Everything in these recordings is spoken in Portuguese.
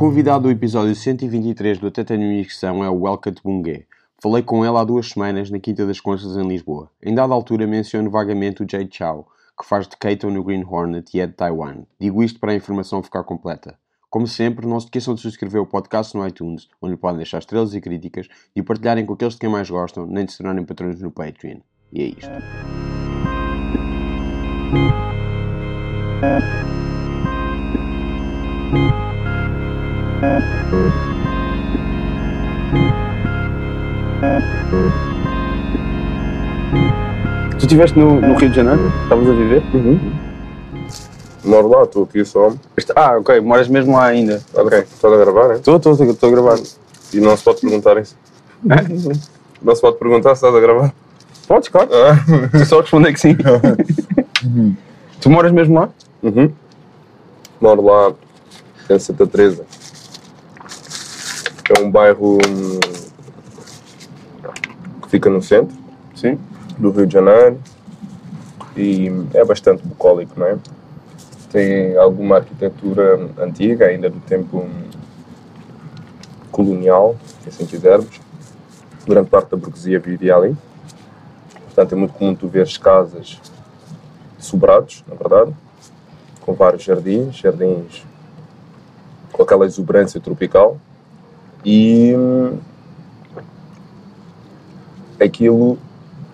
convidado do episódio 123 do Missão é o Welcome Bungue. Falei com ele há duas semanas na Quinta das Conchas em Lisboa. Em dada altura menciono vagamente o Jay Chow, que faz de Kato no Green Hornet e é de Taiwan. Digo isto para a informação ficar completa. Como sempre, não se esqueçam de subscrever o podcast no iTunes, onde podem deixar estrelas e críticas, e partilharem com aqueles de quem mais gostam, nem de se tornarem patrões no Patreon. E é isto. Tu estiveste no, no Rio de Janeiro? Estavas a viver? Moro lá, estou aqui só. Ah, ok, moras mesmo lá ainda. Ok. Estás a gravar, hein? Estou, estou, estou a gravar. E não se pode perguntar isso. Não se pode perguntar se estás a gravar. Podes, claro. Ah. Só responder que sim. tu moras mesmo lá? Uhum. Moro lá em Santa Teresa. É um bairro hum, que fica no centro Sim. do Rio de Janeiro e é bastante bucólico, não é? Tem alguma arquitetura antiga, ainda do tempo hum, colonial, se assim quisermos. Durante parte da burguesia vivia ali. Portanto, é muito comum tu veres casas sobrados, na verdade, com vários jardins, jardins com aquela exuberância tropical. E aquilo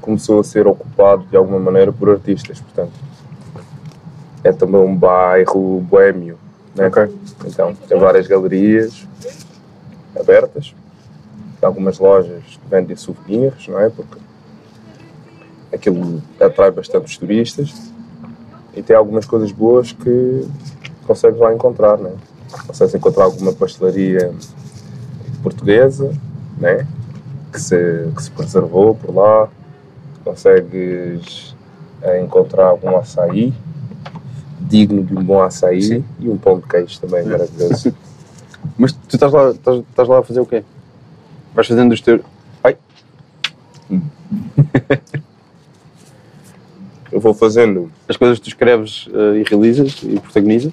começou a ser ocupado de alguma maneira por artistas, portanto. É também um bairro boêmio, né? Então, tem várias galerias abertas, algumas lojas que vendem souvenirs, não é? Porque aquilo atrai bastante os turistas e tem algumas coisas boas que consegues lá encontrar, né? Consegues encontrar alguma pastelaria portuguesa, né? Que se, que se preservou por lá. Consegues eh, encontrar algum açaí digno de um bom açaí Sim. e um pão de queijo também maravilhoso. Mas tu estás lá, estás, estás lá a fazer o quê? Vais fazendo os teus. Ai, Eu vou fazendo as coisas que tu escreves eh, e realizas e protagonizas?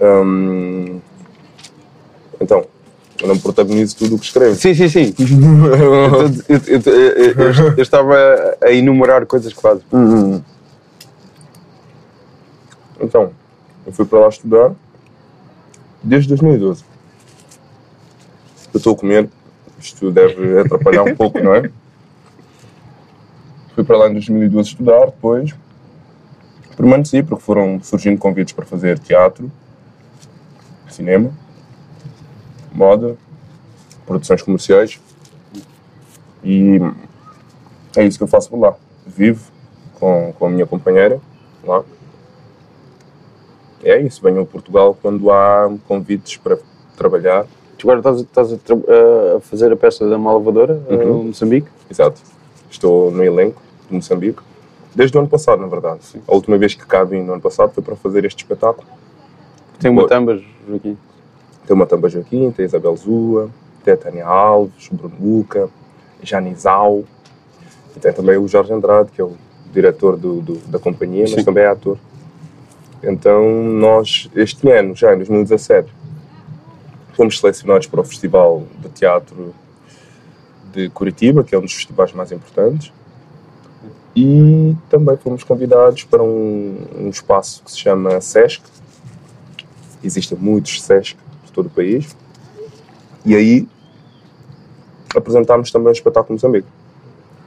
hum, então, eu não protagonizo tudo o que escrevo. Sim, sim, sim. eu, eu- eu- eu- eu- eu estava a enumerar coisas que fazes. Então, eu fui para lá estudar desde 2012. Eu estou a comer, isto deve atrapalhar um pouco, não é? Fui para lá em 2012 estudar, depois permaneci porque foram surgindo convites para fazer teatro, cinema, moda, produções comerciais e é isso que eu faço por lá. Vivo com, com a minha companheira lá é isso, venho a Portugal quando há convites para trabalhar. Tu agora estás, estás a, a fazer a peça da Malvadora, Uhum. em Moçambique? Exato. Estou no elenco de Moçambique. Desde o ano passado, na verdade. A última vez que cá vim no ano passado foi para fazer este espetáculo. Tem uma tambas aqui. Tem uma Tamba Joaquim, tem a Isabel Zua, tem a Tânia Alves, o Bruno Luca, Janizal. E tem também o Jorge Andrade, que é o diretor do, do- da companhia, mas Sim. também é ator. Então, nós, este ano, já em 2017, fomos selecionados para o Festival de Teatro de Curitiba, que é um dos festivais mais importantes. E também fomos convidados para um, um espaço que se chama SESC. Existem muitos SESC por todo o país. E aí apresentámos também o espetáculo Moçambique.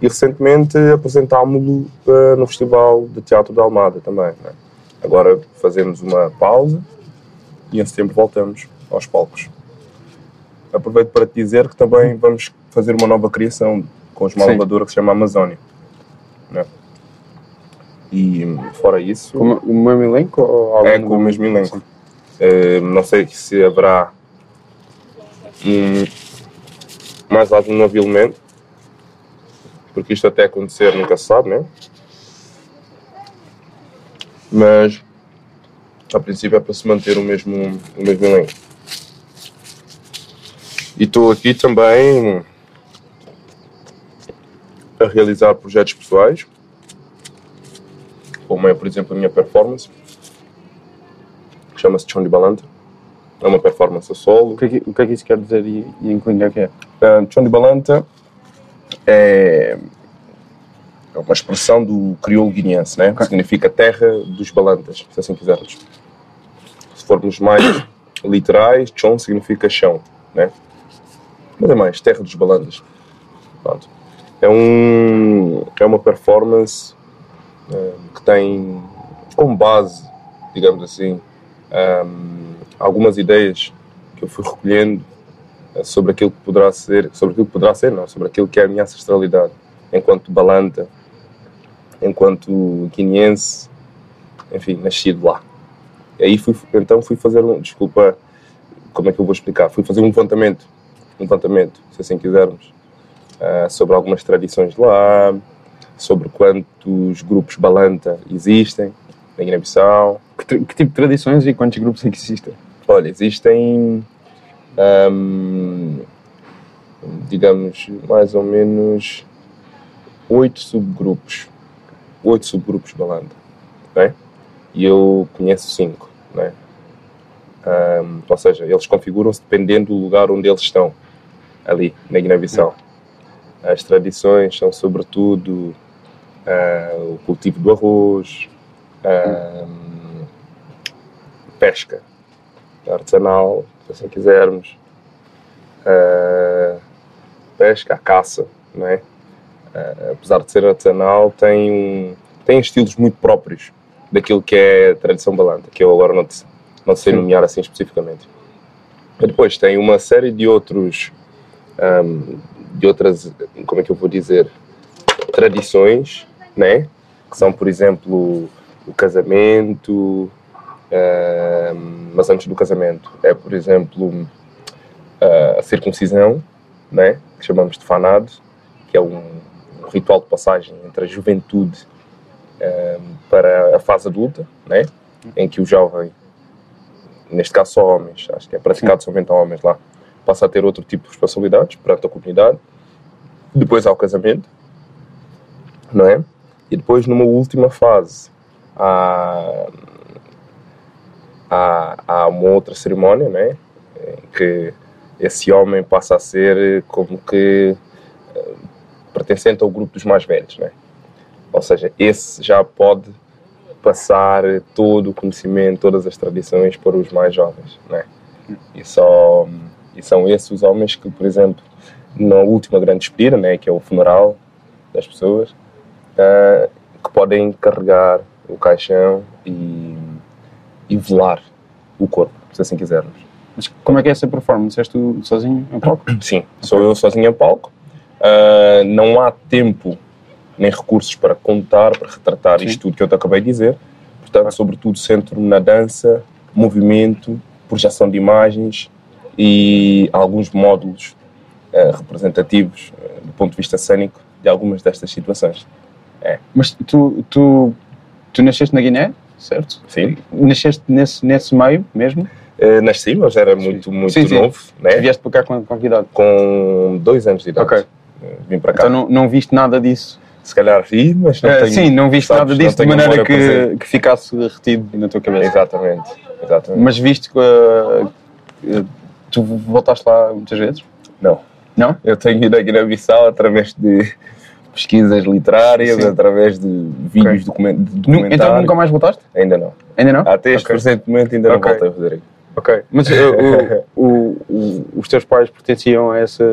E recentemente apresentámos-lo eh, no Festival de Teatro da Almada também. né? Agora fazemos uma pausa e em setembro voltamos aos palcos. Aproveito para te dizer que também vamos fazer uma nova criação com os Sim. Malvadora que se chama Amazónia. né? E fora isso. Com o mesmo elenco? Ou É com o mesmo elenco. Eh, não sei se haverá hum, mais algum novo elemento, porque isto até acontecer nunca se sabe, né? Mas a princípio é para se manter o mesmo, o mesmo elenco. E estou aqui também a realizar projetos pessoais, como é, por exemplo, a minha performance, chama-se Chão de Balanta. é uma performance a solo. O que, é que, o que é que isso quer dizer e, e em que língua é que é? Uh, Chão de Balanta é, é uma expressão do crioulo guineense, né? que significa terra dos balantas, se assim quisermos. Se formos mais literais, Chon significa chão, né? mas é mais terra dos balantas. Pronto. É, um, é uma performance uh, que tem como base, digamos assim, um, algumas ideias que eu fui recolhendo uh, sobre aquilo que poderá ser, sobre aquilo que poderá ser, não, sobre aquilo que é a minha ancestralidade, enquanto balanta, enquanto guineense, enfim, nascido lá. E aí fui, então fui fazer um, desculpa, como é que eu vou explicar? Fui fazer um levantamento, um levantamento, se assim quisermos, uh, sobre algumas tradições lá, sobre quantos grupos balanta existem na Guiné-Bissau. Que, que, tipo de tradições e quantos grupos é que existem? Olha, existem, um, digamos, mais ou menos oito subgrupos. Oito subgrupos balanta. Né? E eu conheço cinco. Né? Um, ou seja, eles configuram-se dependendo do lugar onde eles estão, ali, na Guiné-Bissau. As tradições são, sobretudo, uh, o cultivo do arroz, uh, pesca artesanal, se assim quisermos, uh, pesca, a caça, não é? apesar de ser artesanal, tem, um, tem estilos muito próprios daquilo que é a tradição balanta, que eu agora não, te, não sei nomear assim especificamente. E depois tem uma série de outros um, de outras, como é que eu vou dizer, tradições, né? Que são, por exemplo, o casamento, uh, mas antes do casamento é, por exemplo, uh, a circuncisão, né? Que chamamos de fanado, que é um, um ritual de passagem entre a juventude uh, para a fase adulta, né? Em que o jovem, neste caso só homens, acho que é praticado Sim. somente a homens lá, passa a ter outro tipo de responsabilidades perante a comunidade. Depois há o casamento, não é? E depois, numa última fase, há, há, há uma outra cerimónia, né? Em que esse homem passa a ser como que uh, pertencente ao grupo dos mais velhos, né? Ou seja, esse já pode passar todo o conhecimento, todas as tradições para os mais jovens, né? E só e são esses os homens que, por exemplo, na última grande despedida, né, que é o funeral das pessoas, uh, que podem carregar o caixão e, e velar o corpo, se assim quisermos. Mas como é que é essa performance? És tu sozinho em palco? Sim, sou eu sozinho em palco. Uh, não há tempo nem recursos para contar, para retratar Sim. isto tudo que eu te acabei de dizer. Portanto, sobretudo, centro na dança, movimento, projeção de imagens e alguns módulos uh, representativos uh, do ponto de vista cênico de algumas destas situações. É. Mas tu, tu, tu nasceste na Guiné, certo? Sim. Nasceste nesse, nesse meio mesmo? Uh, nasci, mas era muito, muito sim, sim. novo. Né? Vieste para cá com, com que idade? Com dois anos de idade. Ok. Vim para cá. Então não, não viste nada disso? Se calhar vi, mas não tenho... Sim, não viste sabes, nada disso de maneira que, que ficasse retido na tua cabeça. Exatamente. Exatamente. Mas viste que Tu voltaste lá muitas vezes? Não. Não? Eu tenho ido à Guiné-Bissau através de pesquisas literárias, Sim. através de vídeos okay. de documentários. Então nunca mais voltaste? Ainda não. Ainda não? Até este okay. presente momento ainda okay. não voltei, Rodrigo. Ok. Mas uh, o, o, os teus pais pertenciam a essa...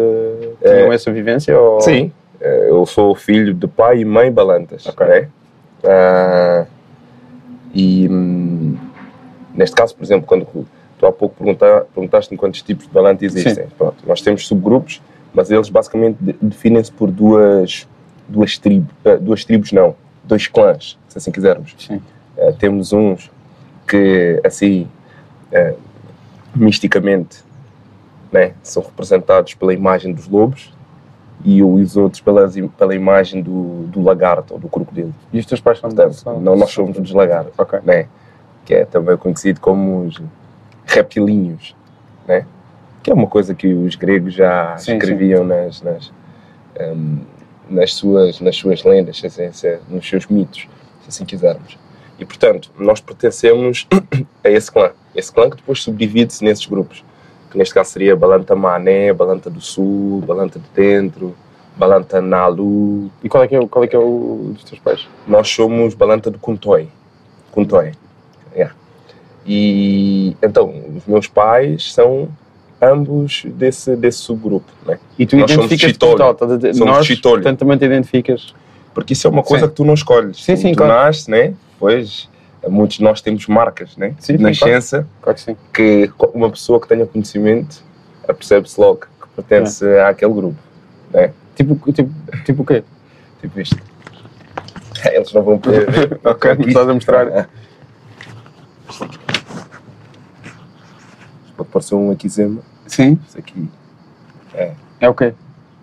tinham é, essa vivência? Ou... Sim. Eh, eu sou filho de pai e mãe balantas. Ok. Né? Uh, e hum, neste caso, por exemplo, quando Tu há pouco perguntaste-me quantos tipos de balante existem. Pronto, nós temos subgrupos, mas eles basicamente definem-se por duas, duas tribos, uh, duas tribos não, dois clãs, se assim quisermos. Uh, temos uns que, assim, uh, misticamente, né, são representados pela imagem dos lobos e os outros pela, pela imagem do, do lagarto ou do crocodilo. E os teus pais são, Portanto, são, não, nós somos dos lagartos, okay. né, que é também conhecido como os reptilinhos, né? que é uma coisa que os gregos já sim, escreviam sim. Nas, nas, um, nas, suas, nas suas lendas, assim, nos seus mitos, se assim quisermos. E, portanto, nós pertencemos a esse clã. Esse clã que depois subdivide-se nesses grupos. Que neste caso seria Balanta Mané, Balanta do Sul, Balanta de Dentro, Balanta Nalu. E qual é que é, o- qual é, que é o dos teus pais? Nós somos Balanta do Kuntoi. Kuntoi. Yeah. E então, os meus pais são ambos desse, desse subgrupo. Né? E tu Nós somos identificas-te Chitolho. como tal, estás a dizer, Somos nós, Chitolho. portanto, também te identificas. Porque isso é uma coisa Sim. que tu não escolhes. Sim, sim, tu claro. nasces, né? Pois, muitos de nós temos marcas, né? Sim, de nascença, Claro que sim. que uma pessoa que tenha conhecimento percebe-se logo que pertence É. àquele grupo. Né? Tipo, tipo, tipo o quê? Tipo isto. Eles não vão poder ver. Ok, estás a mostrar. Pode parecer um aquizema. Sim. Isso aqui É o quê?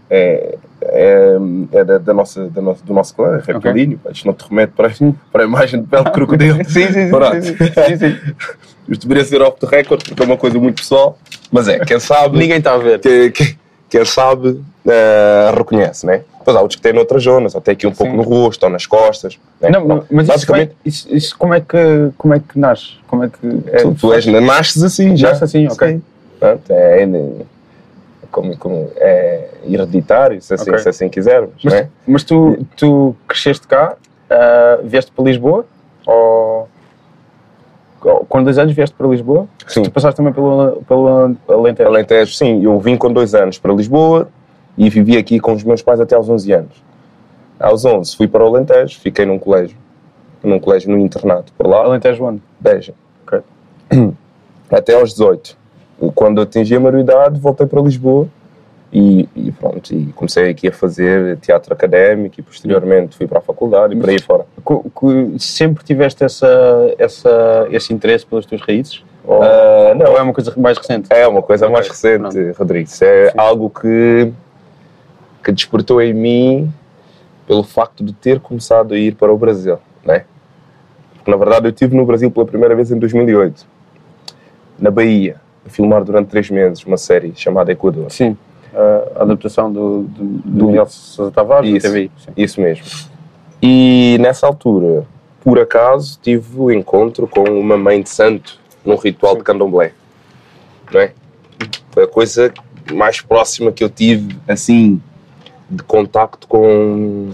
é, é, é da, da nossa, da nossa, do nosso clã, é reptilíneo. Isto não te remete para, para a imagem de pele de crocodilo. Sim, sim, sim. Pronto. sim, sim, sim. Isto deveria ser off the record porque é uma coisa muito pessoal. Mas é, quem sabe. Ninguém está a ver. que, que, quem sabe eh, reconhece, né? Depois há outros que têm noutras zonas, ou tem aqui um pouco Sim. no rosto ou nas costas. Né? Não, Pronto. mas isso, basicamente, isso, isso como, é que, como é que nasce? Como é que. É, tu, tu és, nasces assim já. Nasce assim, ok. Sim. Pronto, é, é, como, como, é hereditário, se assim, Ok. se assim quisermos. Mas, né? mas tu, tu cresceste cá, ah, vieste para Lisboa? Ou. Com dois anos vieste para Lisboa? Sim. Tu passaste também pelo, pelo Alentejo? Alentejo, sim. Eu vim com dois anos para Lisboa e vivi aqui com os meus pais até aos 11 anos. Aos 11 fui para o Alentejo, fiquei num colégio, num colégio no internato por lá. Alentejo onde? Beja. Ok. Até aos 18. Quando atingi a maioridade, voltei para Lisboa e, e pronto, e comecei aqui a fazer teatro académico e posteriormente fui para a faculdade e por aí fora. Sempre tiveste essa, essa, esse interesse pelas tuas raízes? Ou, Ah, não, ou é uma coisa mais recente? é uma coisa Ok, mais recente, pronto. Rodrigo. Isso é Sim. algo que, que despertou em mim pelo facto de ter começado a ir para o Brasil, né? Porque, na verdade, eu estive no Brasil pela primeira vez em 2008, na Bahia, filmar durante três meses uma série chamada Equador. Sim. A adaptação do, do, do Miguel Sousa Tavares, do Isso. TVI. Sim. Isso mesmo. E nessa altura, por acaso, tive o encontro com uma mãe de santo num ritual de candomblé. Não é? Foi a coisa mais próxima que eu tive, assim, de contacto com.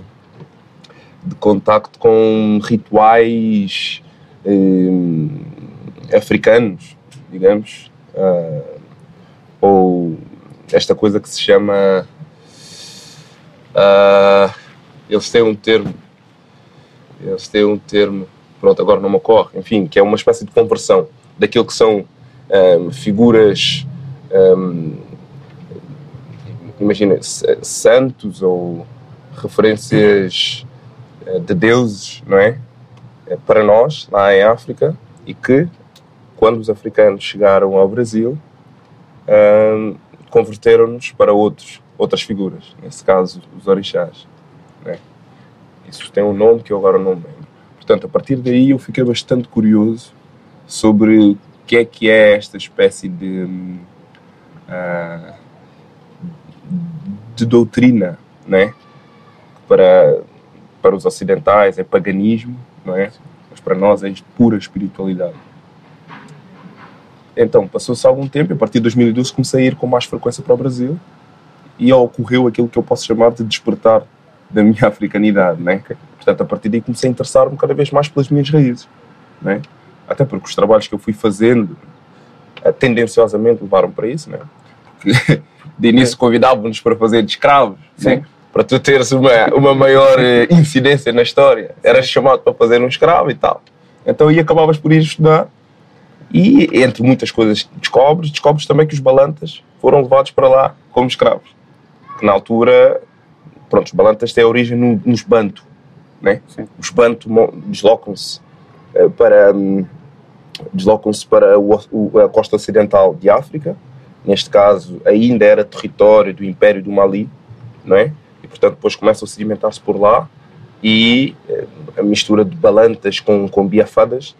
de contacto com rituais hum, africanos, digamos. Ah, ou esta coisa que se chama. ah, eles têm um termo. Eles têm um termo. Pronto, agora não me ocorre. Enfim, que é uma espécie de conversão daquilo que são ahm, figuras. ahm, imagina, santos ou referências de deuses, não é? Eh, Para nós, lá em África, e que, quando os africanos chegaram ao Brasil, ahm, converteram-nos para outros, outras figuras, nesse caso, os orixás. Né? Isso tem um nome que eu agora não lembro. Portanto, a partir daí eu fiquei bastante curioso sobre o que é que é esta espécie de, hum, ah, de doutrina, né? Para, para os ocidentais é paganismo, não é? Mas para nós é pura espiritualidade. Então, passou-se algum tempo, e a partir de 2012 comecei a ir com mais frequência para o Brasil e ocorreu aquilo que eu posso chamar de despertar da minha africanidade, né? Portanto, a partir daí comecei a interessar-me cada vez mais pelas minhas raízes, né? Até porque os trabalhos que eu fui fazendo eh, tendenciosamente levaram para isso, né? Porque de início convidavam-nos para fazer de escravos, né? para tu teres uma, uma maior eh, incidência na história. Eras chamado para fazer um escravo e tal. Então aí acabavas por ir estudar e, entre muitas coisas que descobres, descobres também que os balantas foram levados para lá como escravos. Que na altura, pronto, os balantas têm origem no- nos Bantu, né? Sim. Os Bantu mo- deslocam-se eh, para hum, deslocam-se para o- o- a costa ocidental de África. Neste caso, ainda era território do Império do Mali, não é? E portanto depois começam a sedimentar-se por lá e eh, a mistura de balantas com, com biafadas,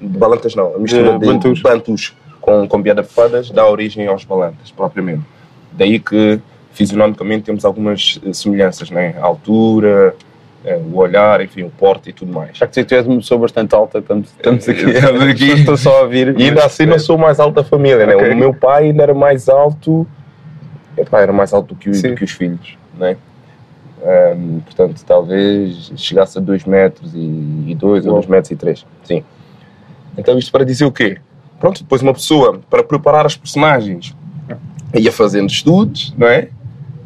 de balantas não, a mistura De de, bantus. bantus com, com biafadas dá origem aos balantas, propriamente. Daí que fisionomicamente temos algumas eh, semelhanças, né? A altura, eh, o olhar, enfim, o porte e tudo mais. Já que tu és uma pessoa bastante alta, estamos, estamos aqui. Estamos aqui. Estou só a ouvir. E ainda assim não sou o mais alto da família, né? Ok. O meu pai ainda era mais alto, epá, era mais alto do que, do que os filhos, né? Ahm, portanto, talvez chegasse a 2 metros e 2 ou Uau. 2 metros e 3, sim. Então isto para dizer o quê? Pronto, depois uma pessoa, para preparar as personagens, ia fazendo estudos, não é?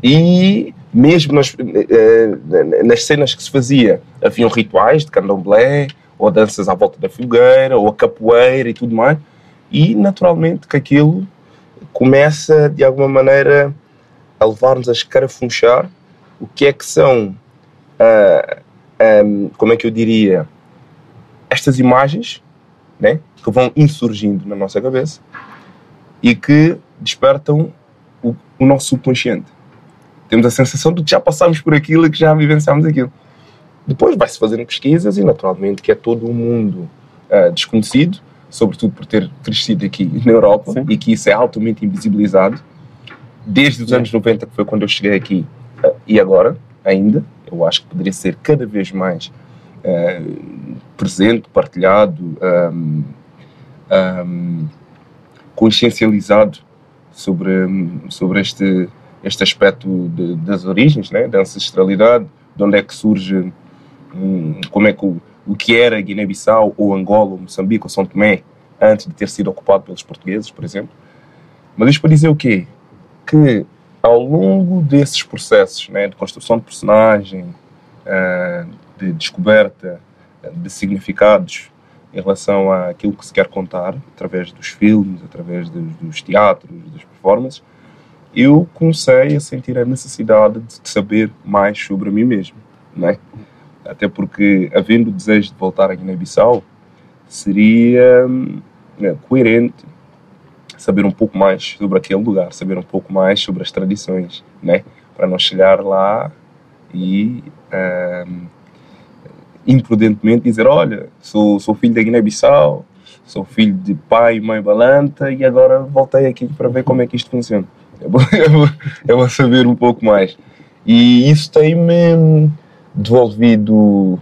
E mesmo nas, eh, nas cenas que se fazia, haviam rituais de candomblé, ou danças à volta da fogueira, ou a capoeira e tudo mais. E naturalmente que aquilo começa de alguma maneira a levar-nos a escarafunchar o que é que são, ah, ahm, como é que eu diria, estas imagens né, que vão insurgindo na nossa cabeça e que despertam o, o nosso subconsciente. Temos a sensação de que já passámos por aquilo e que já vivenciámos aquilo. Depois vai-se fazendo pesquisas e, naturalmente, que é todo um mundo ah, desconhecido, sobretudo por ter crescido aqui na Europa Sim. e que isso é altamente invisibilizado. Desde os anos 90, que foi quando eu cheguei aqui, ah, e agora, ainda, eu acho que poderia ser cada vez mais presente, partilhado, ahm, ahm, consciencializado sobre, sobre este, este aspecto de- das origens, né? da ancestralidade, de onde é que surge, hum, como é que o, o que era Guiné-Bissau, ou Angola, ou Moçambique, ou São Tomé, antes de ter sido ocupado pelos portugueses, por exemplo. Mas isto para dizer o quê? Que ao longo desses processos né, de construção de personagem, ah, de descoberta ah, de significados em relação àquilo que se quer contar, através dos filmes, através dos, dos teatros, das performances, eu comecei a sentir a necessidade de saber mais sobre mim mesmo, não é? Até porque, havendo o desejo de voltar a Guiné-Bissau, seria hum, né, coerente saber um pouco mais sobre aquele lugar, saber um pouco mais sobre as tradições, né? Para não chegar lá e hum, imprudentemente dizer, olha, sou, sou filho da Guiné-Bissau, sou filho de pai e mãe balanta e agora voltei aqui para ver como é que isto funciona. É bom, é bom, é bom saber um pouco mais. E isso tem-me devolvido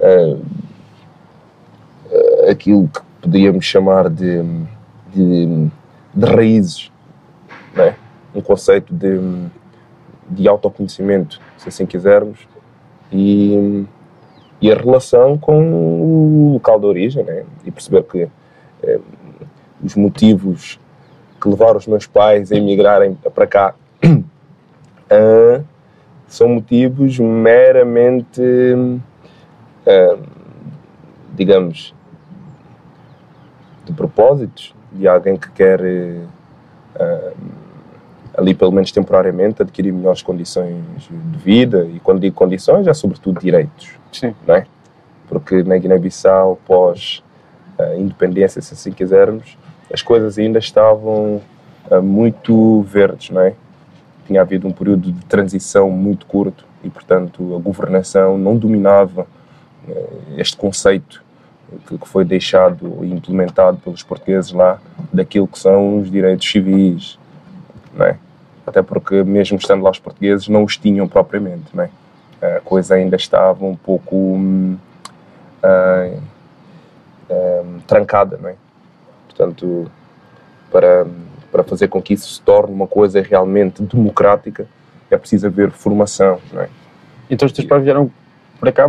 eh, eh, aquilo que poderíamos chamar de, de, de raízes, não é? um conceito de, de autoconhecimento, se assim quisermos, e, e a relação com o local de origem, né? e perceber que eh, os motivos que levaram os meus pais a emigrarem para cá ah, são motivos meramente, ah, digamos, de propósitos de alguém que quer, ah, ali pelo menos temporariamente, adquirir melhores condições de vida. E quando digo condições, é sobretudo direitos Sim. não é? Porque na Guiné-Bissau, pós a independência, se assim quisermos, as coisas ainda estavam ah, muito verdes, não é? Tinha havido um período de transição muito curto e, portanto, a governação não dominava eh, este conceito que, que foi deixado e implementado pelos portugueses lá daquilo que são os direitos civis, não é? Até porque, mesmo estando lá os portugueses, não os tinham propriamente, não é? a coisa ainda estava um pouco ah, hum, trancada, não é? Portanto, para, para fazer com que isso se torne uma coisa realmente democrática, é preciso haver formação, não é? Então os teus pais vieram para cá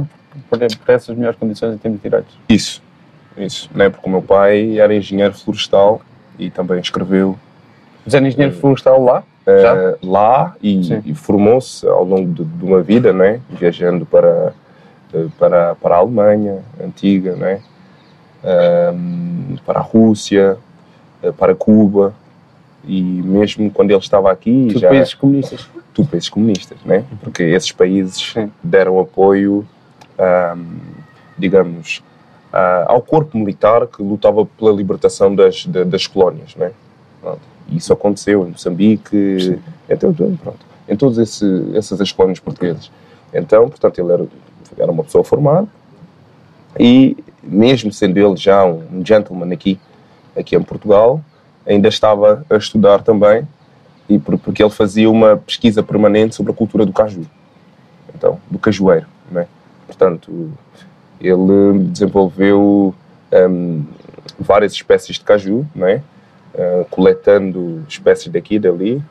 por, por essas melhores condições em termos de direitos. Isso, isso, não é? Porque o meu pai era engenheiro florestal e também escreveu Mas era engenheiro florestal lá? Eh, lá e, e formou-se ao longo de, de uma vida, não é? Viajando para, eh, para, para a Alemanha antiga, não é? Ahm, para a Rússia, eh, para Cuba e mesmo quando ele estava aqui Tudo já países comunistas. tudo países comunistas, né? Porque esses países deram apoio, ahm, digamos, ah, ao corpo militar que lutava pela libertação das, da- das colónias, né? Pronto. E isso aconteceu em Moçambique, então, pronto, em todas essas as colónias portuguesas. Então, portanto, ele era, era uma pessoa formada e, mesmo sendo ele já um, gentleman aqui, aqui em Portugal, ainda estava a estudar também e por- porque ele fazia uma pesquisa permanente sobre a cultura do caju, então do cajueiro, né? Portanto, ele desenvolveu um, várias espécies de caju, não é? Uh, coletando espécies daqui e dali,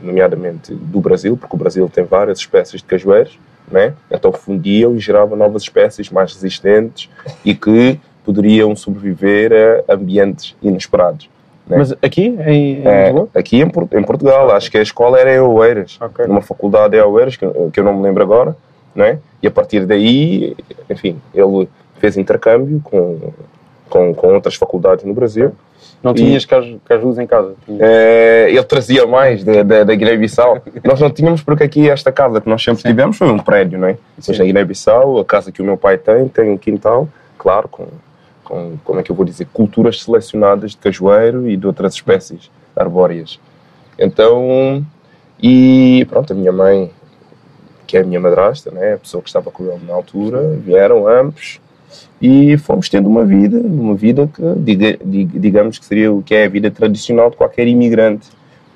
nomeadamente do Brasil, porque o Brasil tem várias espécies de cajueiros, né? então fundiam e geravam novas espécies mais resistentes e que poderiam sobreviver a ambientes inesperados. Né? Mas aqui em, em É, aqui em, em Portugal, acho que a escola era em Oeiras, Ok. numa faculdade em Oeiras, que, que eu não me lembro agora, né? e a partir daí, enfim, ele fez intercâmbio com, com, com outras faculdades no Brasil. Não E- tinhas caju- cajus em casa? É, ele trazia mais da, da, da Guiné-Bissau. nós não tínhamos, porque aqui esta casa que nós sempre tivemos foi um prédio, não é? Mas na Guiné-Bissau, a casa que o meu pai tem, tem um quintal, claro, com, com, como é que eu vou dizer, culturas selecionadas de cajueiro e de outras espécies arbóreas. Então, e pronto, a minha mãe, que é a minha madrasta, né, a pessoa que estava com ele na altura, vieram ambos e fomos tendo uma vida, uma vida que diga, diga- digamos que seria o que é a vida tradicional de qualquer imigrante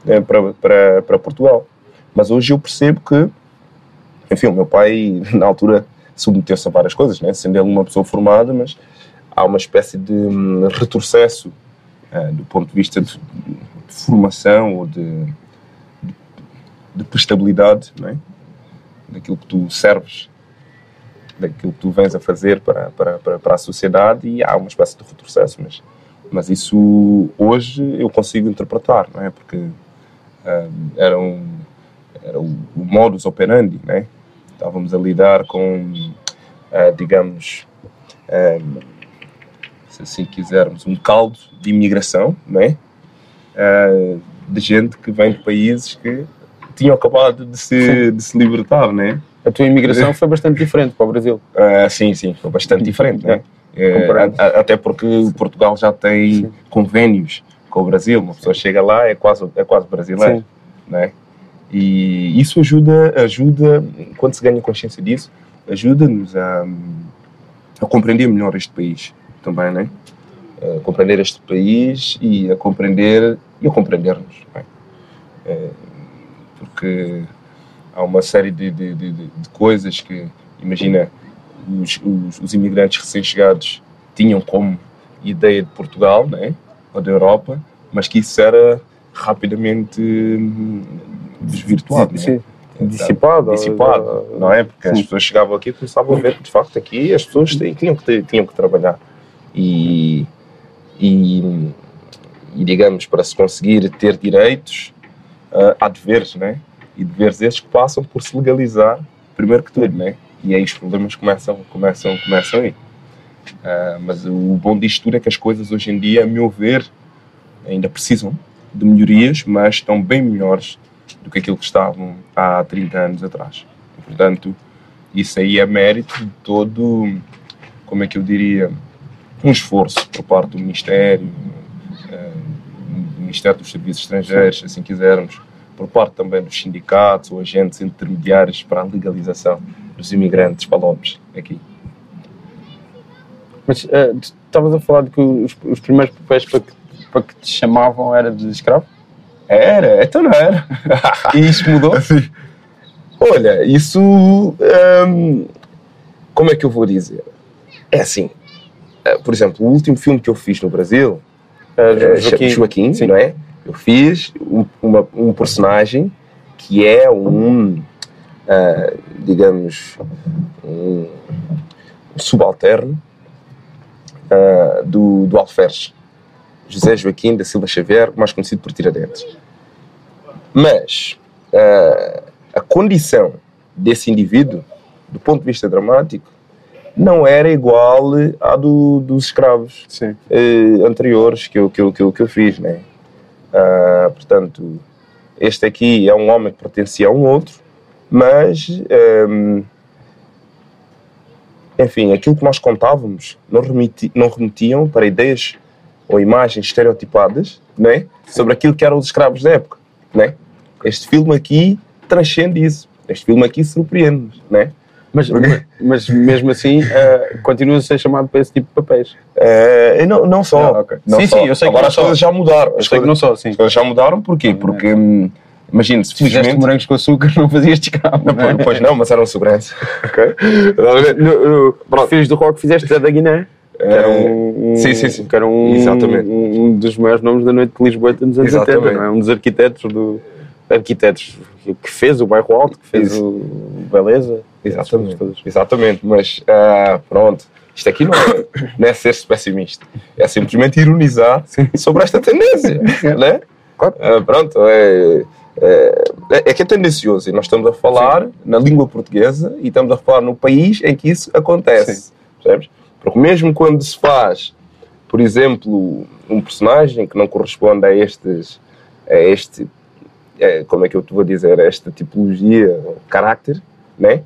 né, para, para, para Portugal. Mas hoje eu percebo que, enfim, o meu pai na altura submeteu-se a várias coisas, né, sendo ele uma pessoa formada, mas há uma espécie de hum, retrocesso eh, do ponto de vista de, de formação ou de, de, de prestabilidade, não é? daquilo que tu serves daquilo que tu vens a fazer para, para, para, para a sociedade e há uma espécie de retrocesso, mas, mas isso hoje eu consigo interpretar, não é? Porque ah, era, um, era o, o modus operandi, né? Estávamos a lidar com, ah, digamos, ah, se assim quisermos, um caldo de imigração, não é? Ah, de gente que vem de países que tinham acabado de se, de se libertar, não é? A tua imigração foi bastante diferente para o Brasil. Ah, sim, sim, foi bastante diferente, né? Eh, Comparado. a- a- até porque Portugal já tem convênios com o Brasil, uma pessoa chega lá é quase é quase brasileiro, Sim. né? E isso ajuda ajuda quando se ganha consciência disso ajuda-nos a, a compreender melhor este país também, né? A compreender este país e a compreender e a compreender-nos, né? Eh, porque há uma série de, de, de, de- coisas que, imagina, os, os, os imigrantes recém-chegados tinham como ideia de Portugal, né? ou da Europa, mas que isso era rapidamente hum, desvirtuado. né? Sim. Dissipado. dissipado, não é? Porque as pessoas chegavam aqui e começavam a ver que, de facto, aqui as pessoas tinham, que, tinham que trabalhar. E, e, e, digamos, para se conseguir ter direitos, ah, há deveres, né? E deveres esses que passam por se legalizar, primeiro que tudo, né? E aí os problemas começam, começam, começam aí. Ah, mas o bom disto tudo é que as coisas hoje em dia, a meu ver, ainda precisam de melhorias, mas estão bem melhores do que aquilo que estavam há 30 anos atrás. Portanto, isso aí é mérito de todo, como é que eu diria, um esforço por parte do Ministério, eh, do Ministério dos Serviços Estrangeiros, assim quisermos, por parte também dos sindicatos ou agentes intermediários para a legalização dos imigrantes palopes aqui. Mas tu estavas a falar de que os, os primeiros papéis para que, para que te chamavam era de escravo? Era, então não era. E isso mudou? Olha, isso. hum, como é que eu vou dizer? É assim. eh, Por exemplo, o último filme que eu fiz no Brasil, eh, Joaquim. Joaquim, não é? Eu fiz um, uma- um personagem que é um. ah, digamos. Um, subalterno ah, do, do Alferes. José Joaquim da Silva Xavier, mais conhecido por Tiradentes. Mas ah, a condição desse indivíduo, do ponto de vista dramático, não era igual à do, dos escravos eh, anteriores que eu, que, eu, que, eu, que eu fiz. Né? Ah, portanto, este aqui é um homem que pertencia a um outro, mas, ehm, enfim, aquilo que nós contávamos não, remeti, não remetiam para ideias ou imagens estereotipadas né? sobre aquilo que eram os escravos da época. Né? Este filme aqui transcende isso. Este filme aqui surpreende-nos. Né? Mas, mas mesmo assim, eh, continuas a ser chamado para esse tipo de papéis. Eh, não, não só. Ah, ok. não Sim, só. sim, eu sei que Agora não as só. coisas já mudaram. Eu As sei que coisas- não só, sim. As coisas já mudaram porquê? Porque hum, imagina, se Fizeste felizmente. morangos com açúcar, não fazias descabo. Não, pois, pois não, mas eram segurança. Ok? No, no, Pronto. Filhos do Rock fizeste da Guiné. Que era um, um- sim, sim, sim. Que era um, Exatamente. um, dos maiores nomes da noite de Lisboa nos anos Exatamente. 80, não é? Um dos arquitetos do arquitetos que fez o bairro Alto, que fez Isso. o Beleza. Exatamente. todas. Exatamente, mas ah, pronto. Isto aqui não é, não é ser pessimista, é simplesmente ironizar sobre esta tendência, né? Claro. Ah, pronto, é, é, é que é tendencioso e nós estamos a falar na língua portuguesa e estamos a falar no país em que isso acontece, percebes? Porque mesmo quando se faz, por exemplo, um personagem que não corresponde a estes, a este, é, como é que eu te vou dizer, a esta tipologia, caráter, né?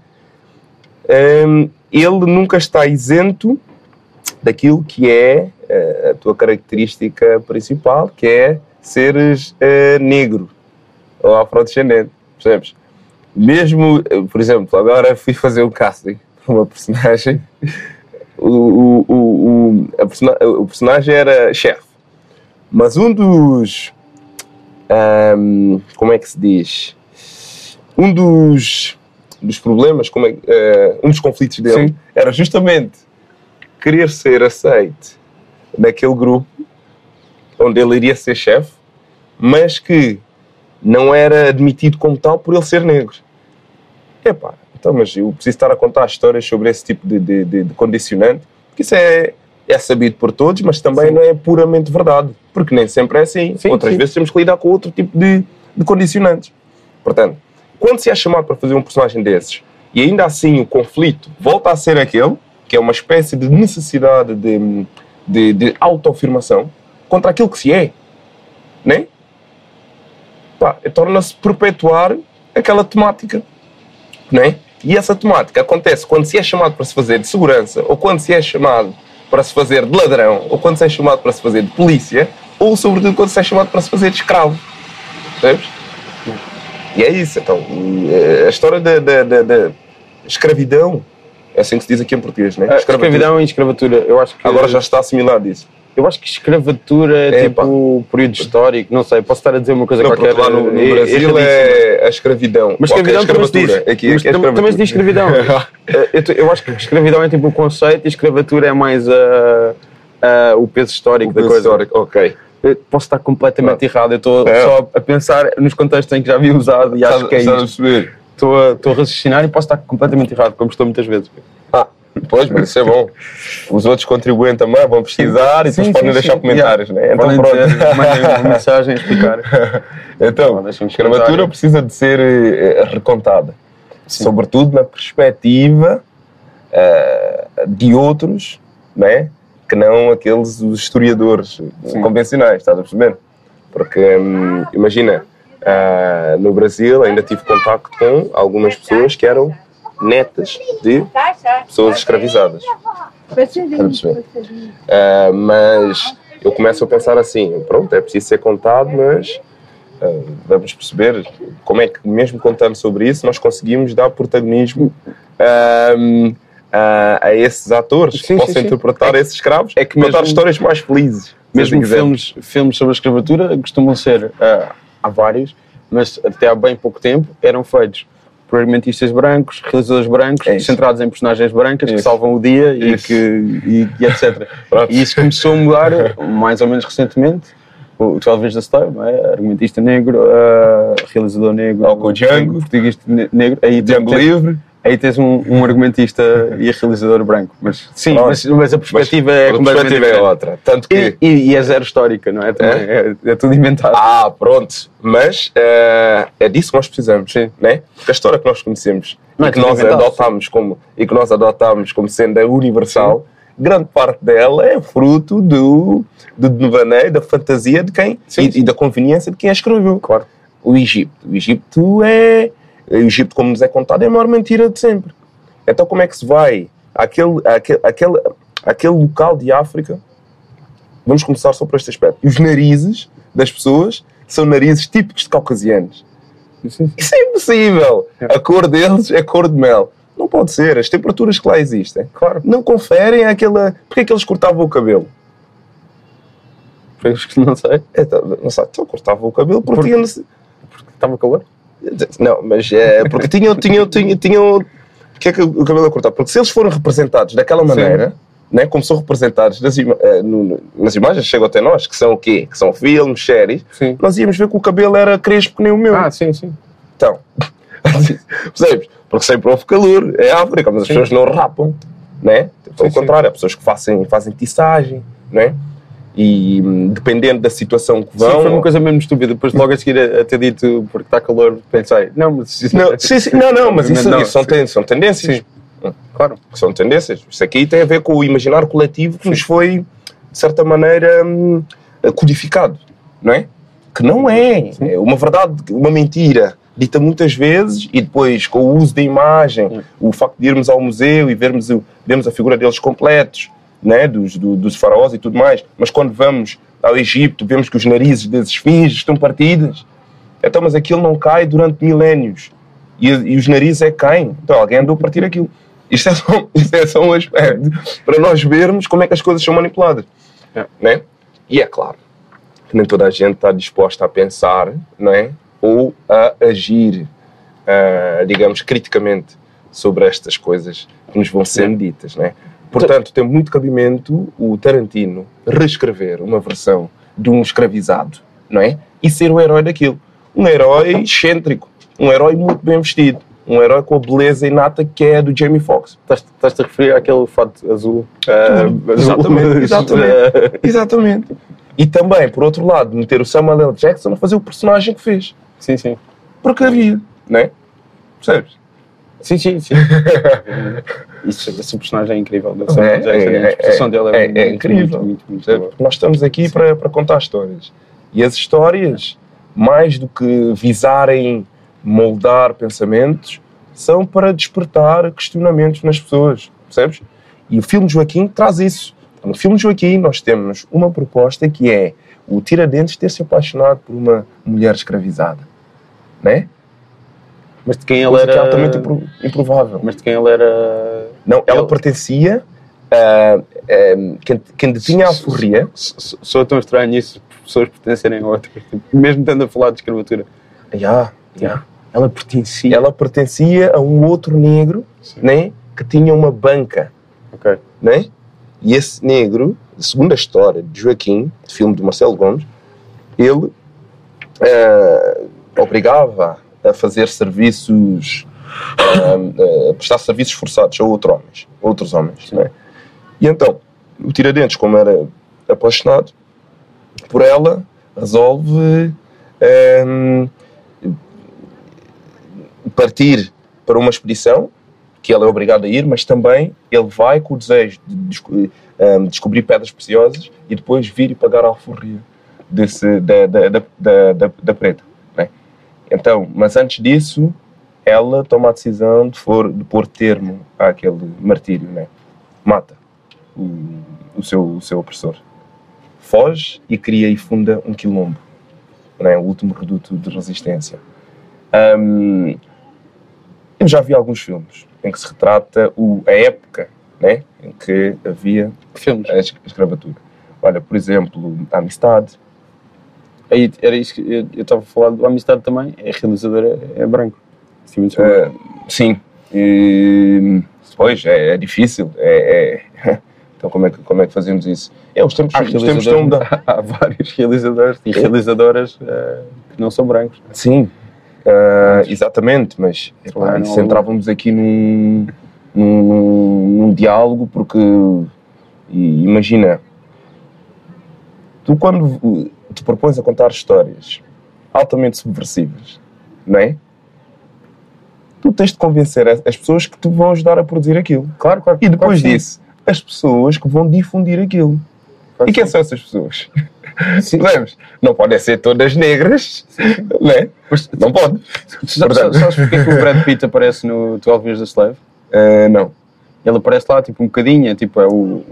Hum, ele nunca está isento daquilo que é eh, a tua característica principal, que é seres eh, negro ou afrodescendente, percebes? Mesmo, eh, por exemplo, agora fui fazer um casting para uma personagem, o, o, o, o, persona- o personagem era chefe, mas um dos, ahm, como é que se diz? Um dos, dos problemas, como é, eh, um dos conflitos dele Sim. era justamente querer ser aceite naquele grupo onde ele iria ser chefe, mas que não era admitido como tal por ele ser negro. Epá, então, mas eu preciso estar a contar histórias sobre esse tipo de, de, de- de condicionante, porque isso é, é sabido por todos, mas também não é puramente verdade, porque nem sempre é assim. Sim, Outras sim. vezes temos que lidar com outro tipo de, de condicionantes. Portanto, quando se é chamado para fazer um personagem desses e ainda assim o conflito volta a ser aquele, que é uma espécie de necessidade de, de, de autoafirmação contra aquilo que se é, né? Pá, torna-se perpetuar aquela temática, né? E essa temática acontece quando se é chamado para se fazer de segurança, ou quando se é chamado para se fazer de ladrão, ou quando se é chamado para se fazer de polícia, ou sobretudo quando se é chamado para se fazer de escravo. Percebes? E é isso. Então, eh, a história da, da, da- da escravidão, é assim que se diz aqui em português, né? Ah, Escravidão e escravatura. Eu acho que, Agora já está assimilado isso. eu acho que escravatura é, É, tipo período histórico, não sei, posso estar a dizer uma coisa Não, qualquer. lá no, no eh, Brasil erradíssima. é a escravidão. Mas escravidão também se diz. escravatura. Aqui, Mas aqui é tam- também se diz escravidão. Eh, eu, eu acho que escravidão é tipo o conceito e escravatura é mais ah, ah, o peso histórico O da peso coisa. histórico, Ok. Eu posso estar completamente errado, eu estou É. só a pensar nos contextos em que já vi usado e acho que é a perceber? Estou a, estou a raciocinar e posso estar completamente errado, como estou muitas vezes. Ah, pois, mas isso é bom. Os outros contribuem também, vão pesquisar e Sim, depois sim, podem sim. deixar comentários, Yeah. né? Então Podem pronto. dizer, mandem uma mensagem a explicar. Então, Bom, deixa-me escravatura precisa de ser eh, recontada. Sobretudo na perspectiva eh, de outros, né? Que não aqueles os historiadores convencionais, estás a perceber? Porque, hum, imagina, ah, no Brasil ainda tive contacto com algumas pessoas que eram netas de pessoas escravizadas. Ah, mas eu começo a pensar assim, pronto, é preciso ser contado, mas ah, vamos perceber como é que, mesmo contando sobre isso, nós conseguimos dar protagonismo a, a esses atores Sim, que possam sim, sim. interpretar esses escravos, é que contar mesmo- histórias mais felizes. Mesmo filmes, filmes sobre a escravatura costumam ser, ah, há vários, mas até há bem pouco tempo eram feitos por argumentistas brancos, realizadores brancos, É centrados em personagens brancas que Isso. salvam o dia e, que, e, e etc. E isso começou a mudar mais ou menos recentemente. O 12 Years a Slave, é? argumentista negro, ah, realizador negro, Ou com o Django. português ne- negro. Aí Django Livre. Aí tens um, um argumentista e realizador branco. Mas sim, mas, mas a perspectiva Mas é a completamente perspectiva é outra. Tanto que E, e- e é zero histórica, não é? Também é, é tudo inventado. Ah, pronto. Mas eh, é disso que nós precisamos, né? Porque a história que nós conhecemos Não e é que tudo nós adotamos como e que nós adotamos como sendo a universal, grande parte dela é fruto do do devaneio, da fantasia de quem Sim, e, sim. e da conveniência de quem a escreveu. Claro. O Egito, o Egito é o Egito como nos é contado é a maior mentira de sempre. Então como é que se vai àquele àquele, àquele, àquele local de África Vamos começar só por este aspecto. Os narizes das pessoas são narizes típicos de caucasianos. Isso é impossível. A cor deles é cor de mel. Não pode ser. As temperaturas que lá existem Claro. não conferem aquela. Porquê é que eles cortavam o cabelo? Não sei. É, não sei, então cortavam o cabelo porque, Porque- tinha nece- Estava calor? Não, mas é porque tinham, tinham, tinham, tinham. O que é que o cabelo a cortar? Porque se eles foram representados daquela maneira, né, como são representados nas, ima- eh, no- nas imagens, chegam até nós, que são o quê? Que são filmes, séries, Sim. nós íamos ver que o cabelo era crespo que nem o meu. Ah, sim, sim. Então, percebes? Porque sempre houve calor, é África, mas as Sim. pessoas não rapam, né? Pelo sim. contrário, há pessoas que fazem, fazem tiçagem, né? E dependendo da situação que Sim, vão. foi uma coisa mesmo estúpida. Depois, logo a seguir a, a ter dito porque está calor, pensei, não, mas isso Não, sim, sim, não, não, mas isso, Não, isso são, sim. ten- são tendências. Sim. Claro. São tendências. Isso aqui tem a ver com o imaginário coletivo que nos foi, de certa maneira, hum, codificado, não é? Que não é. É uma verdade, uma mentira dita muitas vezes e depois com o uso da imagem, Sim. o facto de irmos ao museu e vermos, o, vermos a figura deles completos, né? dos, do- dos faraós e tudo mais, mas quando vamos ao Egito vemos que os narizes das esfinges estão partidas. Então, mas aquilo não cai durante milénios. E, e os narizes é que caem. Então alguém andou a partir aquilo. Isto é, só, isto é só um aspecto para nós vermos como é que as coisas são manipuladas. É. Né? E é claro que nem toda a gente está disposta a pensar não é? ou a agir, ah, digamos, criticamente sobre estas coisas que nos vão sendo ditas. Não é? Portanto, tem muito cabimento o Tarantino reescrever uma versão de um escravizado não é? e ser o herói daquilo. Um herói excêntrico, um herói muito bem vestido, um herói com a beleza inata que é do Jamie Foxx. Estás- Estás-te a referir àquele fato azul. ah, Tudo. azul, Exatamente, exatamente. Exatamente. E também, por outro lado, meter o Samuel L. Jackson a fazer o personagem que fez. sim, sim. Porque havia, não é? Percebes? Sim, sim, sim. Isso, esse personagem é incrível. O É, Samuel Jackson, é, a interpretação é, dele é, é- é incrível. Muito, muito, muito. Porque nós estamos aqui para, para contar histórias. E as histórias, mais do que visarem moldar pensamentos, são para despertar questionamentos nas pessoas. Percebes? E o filme Joaquim traz isso. No filme Joaquim, nós temos uma proposta que é o Tiradentes ter se apaixonado por uma mulher escravizada. Né? Mas de quem ele Coisa que é era. altamente impro- improvável. Mas de quem ele era. Não, ela Ele- pertencia a. a- quem, quem detinha a alforria. Sou tão estranho isso, pessoas pertencerem a outras. Tipo, mesmo estando a falar de escravatura. Ya, ya. Ela pertencia. Ela pertencia a um outro negro Sim. né, que tinha uma banca. Ok. Né? E esse negro, segundo a história de Joaquim, de filme de Marcelo Gomes, ele eh, obrigava a fazer serviços, eh, a prestar serviços forçados a outros homens. Outros homens né? E então, o Tiradentes, como era apaixonado por ela, resolve ehm, partir para uma expedição que ele é obrigado a ir, mas também ele vai com o desejo de desco- descobrir pedras preciosas e depois vir e pagar a alforria desse, da, da, da- da preta. Então, mas antes disso, ela toma a decisão de, for, de pôr termo àquele martírio, né? mata o, o, seu, o seu opressor. Foge e cria e funda um quilombo, né? o último reduto de resistência. Ahm, eu já vi alguns filmes em que se retrata o, a época né? em que havia Filmes. a es- escravatura. Olha, por exemplo, a Amistade. Aí, era isso que eu estava a falar do Amistade também. A realizadora é branco. Steven Spielberg. Eh, sim. E, pois, é, é difícil. É, é- Então, como é, que, como é que fazemos isso? É, os tempos, Há os tempos estão. Há vários realizadores e realizadoras eh, que não são brancos. Sim, ah, exatamente, mas epá, isso entrávamos aqui num, num, num diálogo porque imagina, tu quando te propões a contar histórias altamente subversivas, não é? Tu tens de convencer as as pessoas que te vão ajudar a produzir aquilo. Claro, claro. E depois claro disso, as pessoas que vão difundir aquilo. Claro E que quem são essas pessoas? Sabemos? Não podem ser todas negras, não é? Não pode. Portanto- Sabes porque é que o Brad Pitt aparece no 12 Years a Slave? Ah, não. Ele aparece lá tipo um bocadinho, tipo, é o...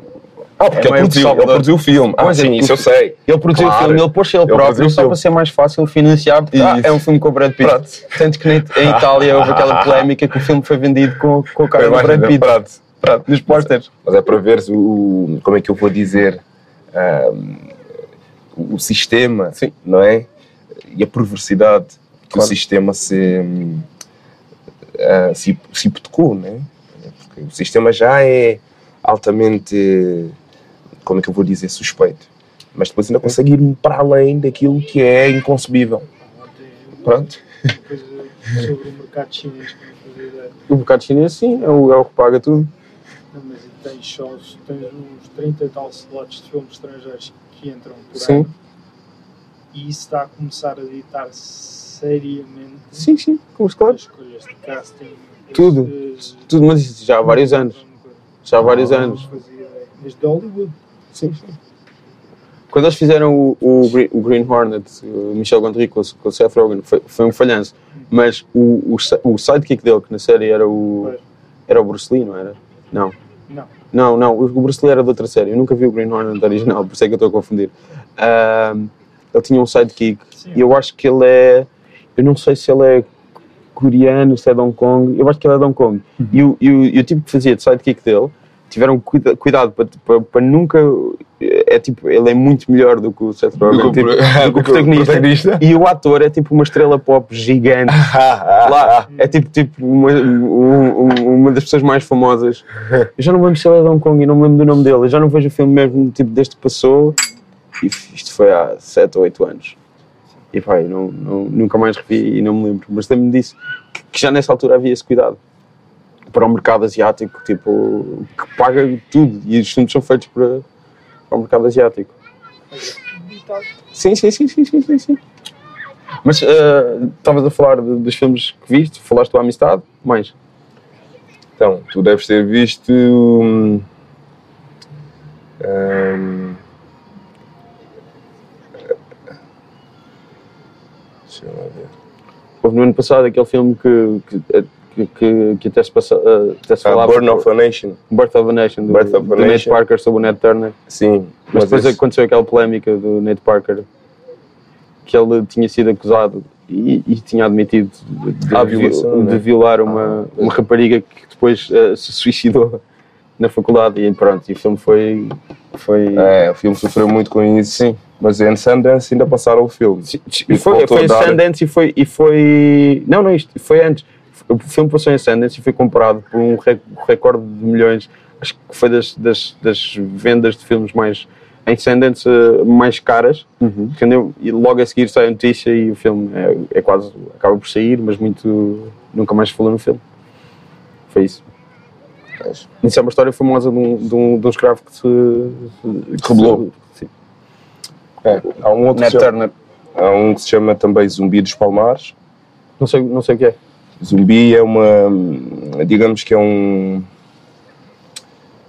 Ah, porque É ele, produziu, ele Salvador. produziu o filme. Ah, é, sim, isso eu sei. Ele produziu Claro. o filme, ele pôs ele próprio o só para ser mais fácil financiar, porque ah, é um filme com o Brad Pitt. Pronto. Tanto que na- em Itália houve aquela polémica que o filme foi vendido com, com a cara do Brad Pitt. Pronto, pronto. Nos posters. Mas é para veres o, o- como é que eu vou dizer, ah, o, o sistema, Sim. não é? E a perversidade que o sistema se, ah, se, se hipotecou, né? Porque o sistema já é altamente, como é que eu vou dizer, suspeito. Mas depois ainda consegue ir para além daquilo que é inconcebível. Pronto. Coisa sobre o mercado chinês, ideia. O mercado chinês, sim, é o, é o que paga tudo. Não, mas tens shows, tens uns 30 e tal slots de filmes estrangeiros que entram por Sim. ano e isso está a começar a ditar seriamente Sim, sim, como as claro. escolhas de casting. Tudo. estes- Tudo, mas isso já há vários anos. Já há vários anos. Ideia. Desde Hollywood. Sim, sim. Quando eles fizeram o, o, Green, o Green Hornet, o Michel Gondry com, o- com o Seth Rogen, foi, foi um falhanço. Mas o, o, o sidekick dele, que na série era o, era o Bruce Lee, não era? Não. Não. Não, não, o Bruce Lee era de outra série. Eu nunca vi o Green Hornet original, por isso é que eu estou a confundir. Ele tinha um sidekick Sim. e eu acho que ele é. Eu não sei se ele é coreano, se é de Hong Kong. Eu acho que ele é de Hong Kong. E, o, e, o, e o tipo que fazia de sidekick dele tiveram cuida, cuidado para, para, para nunca. É tipo, ele é muito melhor do que o Seth Rogen, Do tipo, do que o do que o protagonista. protagonista. E o ator é tipo uma estrela pop gigante. Lá, é tipo, tipo uma, um- um- uma das pessoas mais famosas. Eu já não me lembro se ele é de Hong Kong e não me lembro do nome dele. Eu já não vejo o filme mesmo tipo, desde que passou. E isto foi há 7 ou 8 anos. E pá, não, não- nunca mais revi e não me lembro. Mas lembro-me disso, que, que já nessa altura havia esse cuidado. Para o mercado asiático, tipo, que paga tudo. E os filmes são feitos para, para o mercado asiático. Sim, sim, sim, sim, sim, sim, sim. Mas eh, estavas a falar de- dos filmes que viste, falaste do Amistade, mais. Então, tu deves ter visto. hum, deixa eu ver. Houve no ano passado aquele filme que, que, que, que, que até se, passa, eh, até se Ah, falava. Burn of a Nation. Birth of a Nation, do, Birth of a do Nate Nation. Parker sobre o Ned Turner. Sim, Mas, depois esse- aconteceu aquela polémica do Nate Parker que ele tinha sido acusado e, e tinha admitido de, de Ah, vi- violação, de né? violar uma, Ah, uma rapariga que depois eh, se suicidou na faculdade e pronto, e o filme foi. foi É, o filme sofreu muito com isso. Sim. Mas em Sundance ainda passaram o filme. Sim, E foi, foi em Sundance e foi, e foi. Não, não, isto foi antes. O filme passou em Sundance e foi comprado por um rec- recorde de milhões. Acho que foi das, das, das vendas de filmes mais. Em Sundance, eh, mais caras. Entendeu? E logo a seguir sai a notícia e o filme é, é quase. acaba por sair, mas muito. nunca mais se falou no filme. Foi isso. Pois. Isso é uma história famosa de um, de um, de um escravo que se. que se- Rebelou. Sim. É, há um outro Ned que se chama- Turner. há um que se chama também Zumbi dos Palmares. Não sei, não sei o que é. Zumbi é uma, digamos que é um,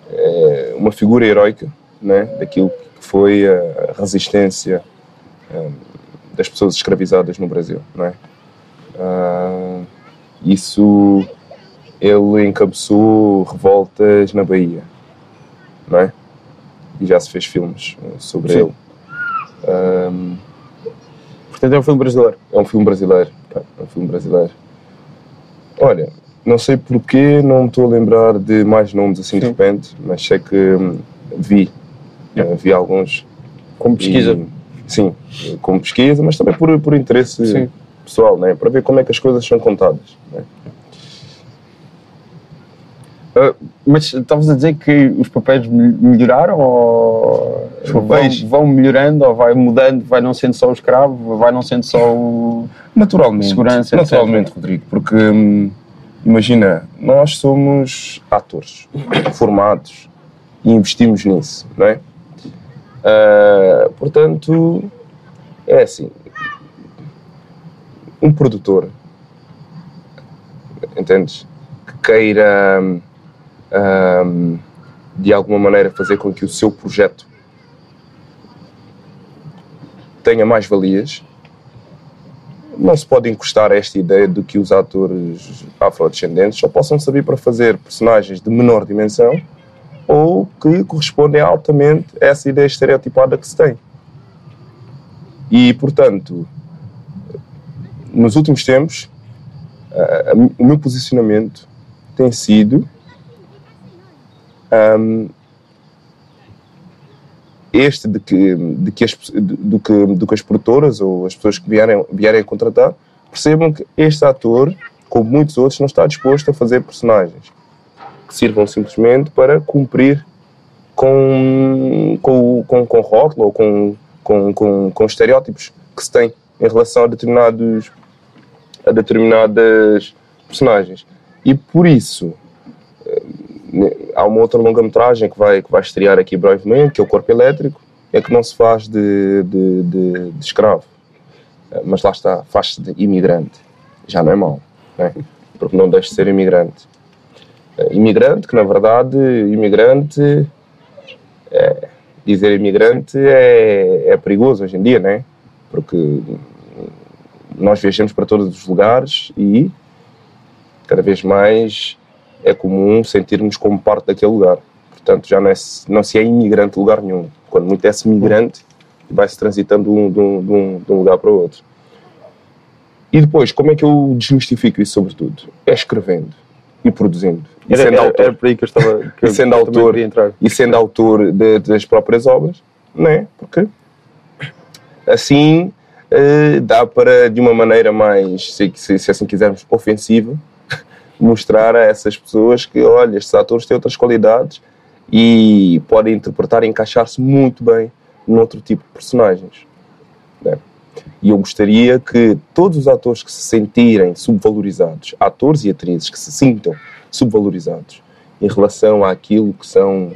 é uma figura heroica, né, daquilo que foi a resistência hum, das pessoas escravizadas no Brasil, não é? Ah, isso ele encabeçou revoltas na Bahia, não é? E já se fez filmes eh, sobre Sim. ele. Hum, Portanto, é um filme brasileiro. é um filme brasileiro. pá, É um filme brasileiro. Olha, não sei porquê, não estou a lembrar de mais nomes assim de Sim. repente, mas sei que hum, vi. Yeah. eh, vi alguns. Como pesquisa. E, sim, como pesquisa, mas também por, por interesse Sim. pessoal, né? para ver como é que as coisas são contadas. Né? Uh, mas estavas a dizer que os papéis mel- melhoraram ou Os papéis? Vão, vão melhorando ou vai mudando, vai não sendo só o escravo, vai não sendo só o. Naturalmente. Segurança, naturalmente, etc. Rodrigo, porque hum, imagina, nós somos atores formados e investimos nisso, não é? Ah, portanto, é assim, um produtor, entendes? Que queira hum, de alguma maneira fazer com que o seu projeto tenha mais valias, não se pode encostar a esta ideia de que os atores afrodescendentes só possam servir para fazer personagens de menor dimensão ou que correspondem altamente a essa ideia estereotipada que se tem. E, portanto, nos últimos tempos, ah, o meu posicionamento tem sido ahm, este de que, de que, as, do que, do que as produtoras ou as pessoas que vierem, vierem a contratar percebam que este ator, como muitos outros, não está disposto a fazer personagens que sirvam simplesmente para cumprir com, com, com, com rótulo ou com, com, com, com estereótipos que se tem em relação a determinados a determinadas personagens. E por isso há uma outra longa-metragem que vai, que vai estrear aqui brevemente, que é o Corpo Elétrico, é que não se faz de, de, de, de escravo, eh, mas lá está, faz-se de imigrante. Já não é mau, né? porque não deixa de ser imigrante. Eh, imigrante, que na verdade, imigrante é, dizer imigrante é, é perigoso hoje em dia, né? Porque nós viajamos para todos os lugares e cada vez mais é comum sentirmos como parte daquele lugar. Portanto, já não, é, não se é imigrante de lugar nenhum. Quando muito é-se migrante, vai-se transitando de um, de, um, de, um, lugar para outro. E depois, como é que eu desmistifico isso, sobretudo? É escrevendo e produzindo. E Era, sendo era, autor era por aí que eu estava. Que e sendo autor, entrar. e sendo autor de- das próprias obras, não é? Porque assim eh, dá para, de uma maneira mais, se, se- se assim quisermos, ofensiva, mostrar a essas pessoas que, olha, estes atores têm outras qualidades e podem interpretar e encaixar-se muito bem noutro tipo de personagens. né? E eu gostaria que todos os atores que se sentirem subvalorizados, atores e atrizes que se sintam subvalorizados em relação àquilo que são,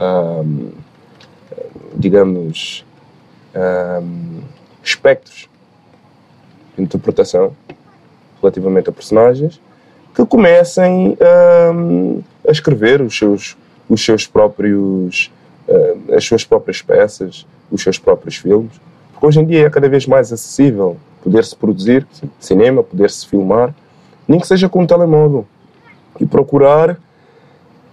ahm, digamos, ahm, espectros de interpretação relativamente a personagens, comecem ahm, a escrever os seus, os seus próprios, ah, as suas próprias peças, os seus próprios filmes. Porque hoje em dia é cada vez mais acessível poder-se produzir cinema, poder-se filmar, nem que seja com um telemóvel. E procurar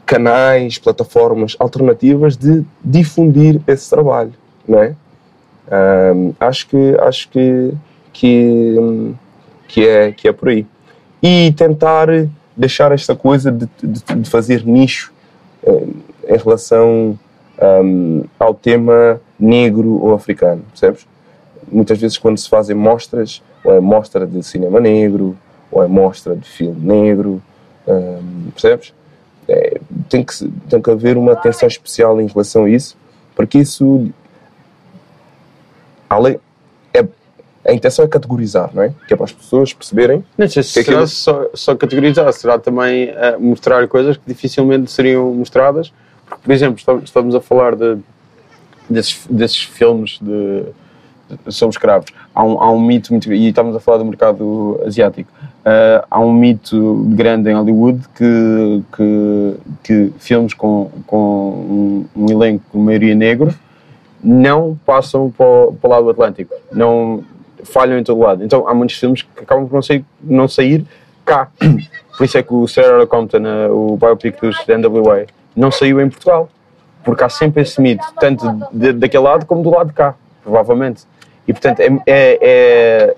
canais, plataformas alternativas de difundir esse trabalho, não é? Ahm, acho que acho que que hum, que é que é por aí e tentar deixar esta coisa de, de, de fazer nicho eh, em relação hum, ao tema negro ou africano, percebes? Muitas vezes quando se fazem mostras, ou é mostra de cinema negro, ou é mostra de filme negro, hum, percebes? É, tem, que, tem que haver uma atenção especial em relação a isso, porque isso, além, a intenção é categorizar, não é? Que é para as pessoas perceberem Não sei se Que será aquilo- só, só categorizar, será também eh, mostrar coisas que dificilmente seriam mostradas. Porque, por exemplo, estamos, a falar de, desses, desses filmes de, de- sobre escravos. Há um, há um mito muito. E estamos a falar do mercado asiático. Eh, há um mito grande em Hollywood que, que, que filmes com, com um, um elenco, de maioria negro, não passam para o, para o lado Atlântico. Não falham em todo lado. Então há muitos filmes que acabam por não sair, não sair cá. Por isso é que o Sarah Compton, eh, o biopic dos NWA, não saiu em Portugal. Porque há sempre esse mito, tanto de- daquele lado como do lado de cá, provavelmente. E portanto é, é, é,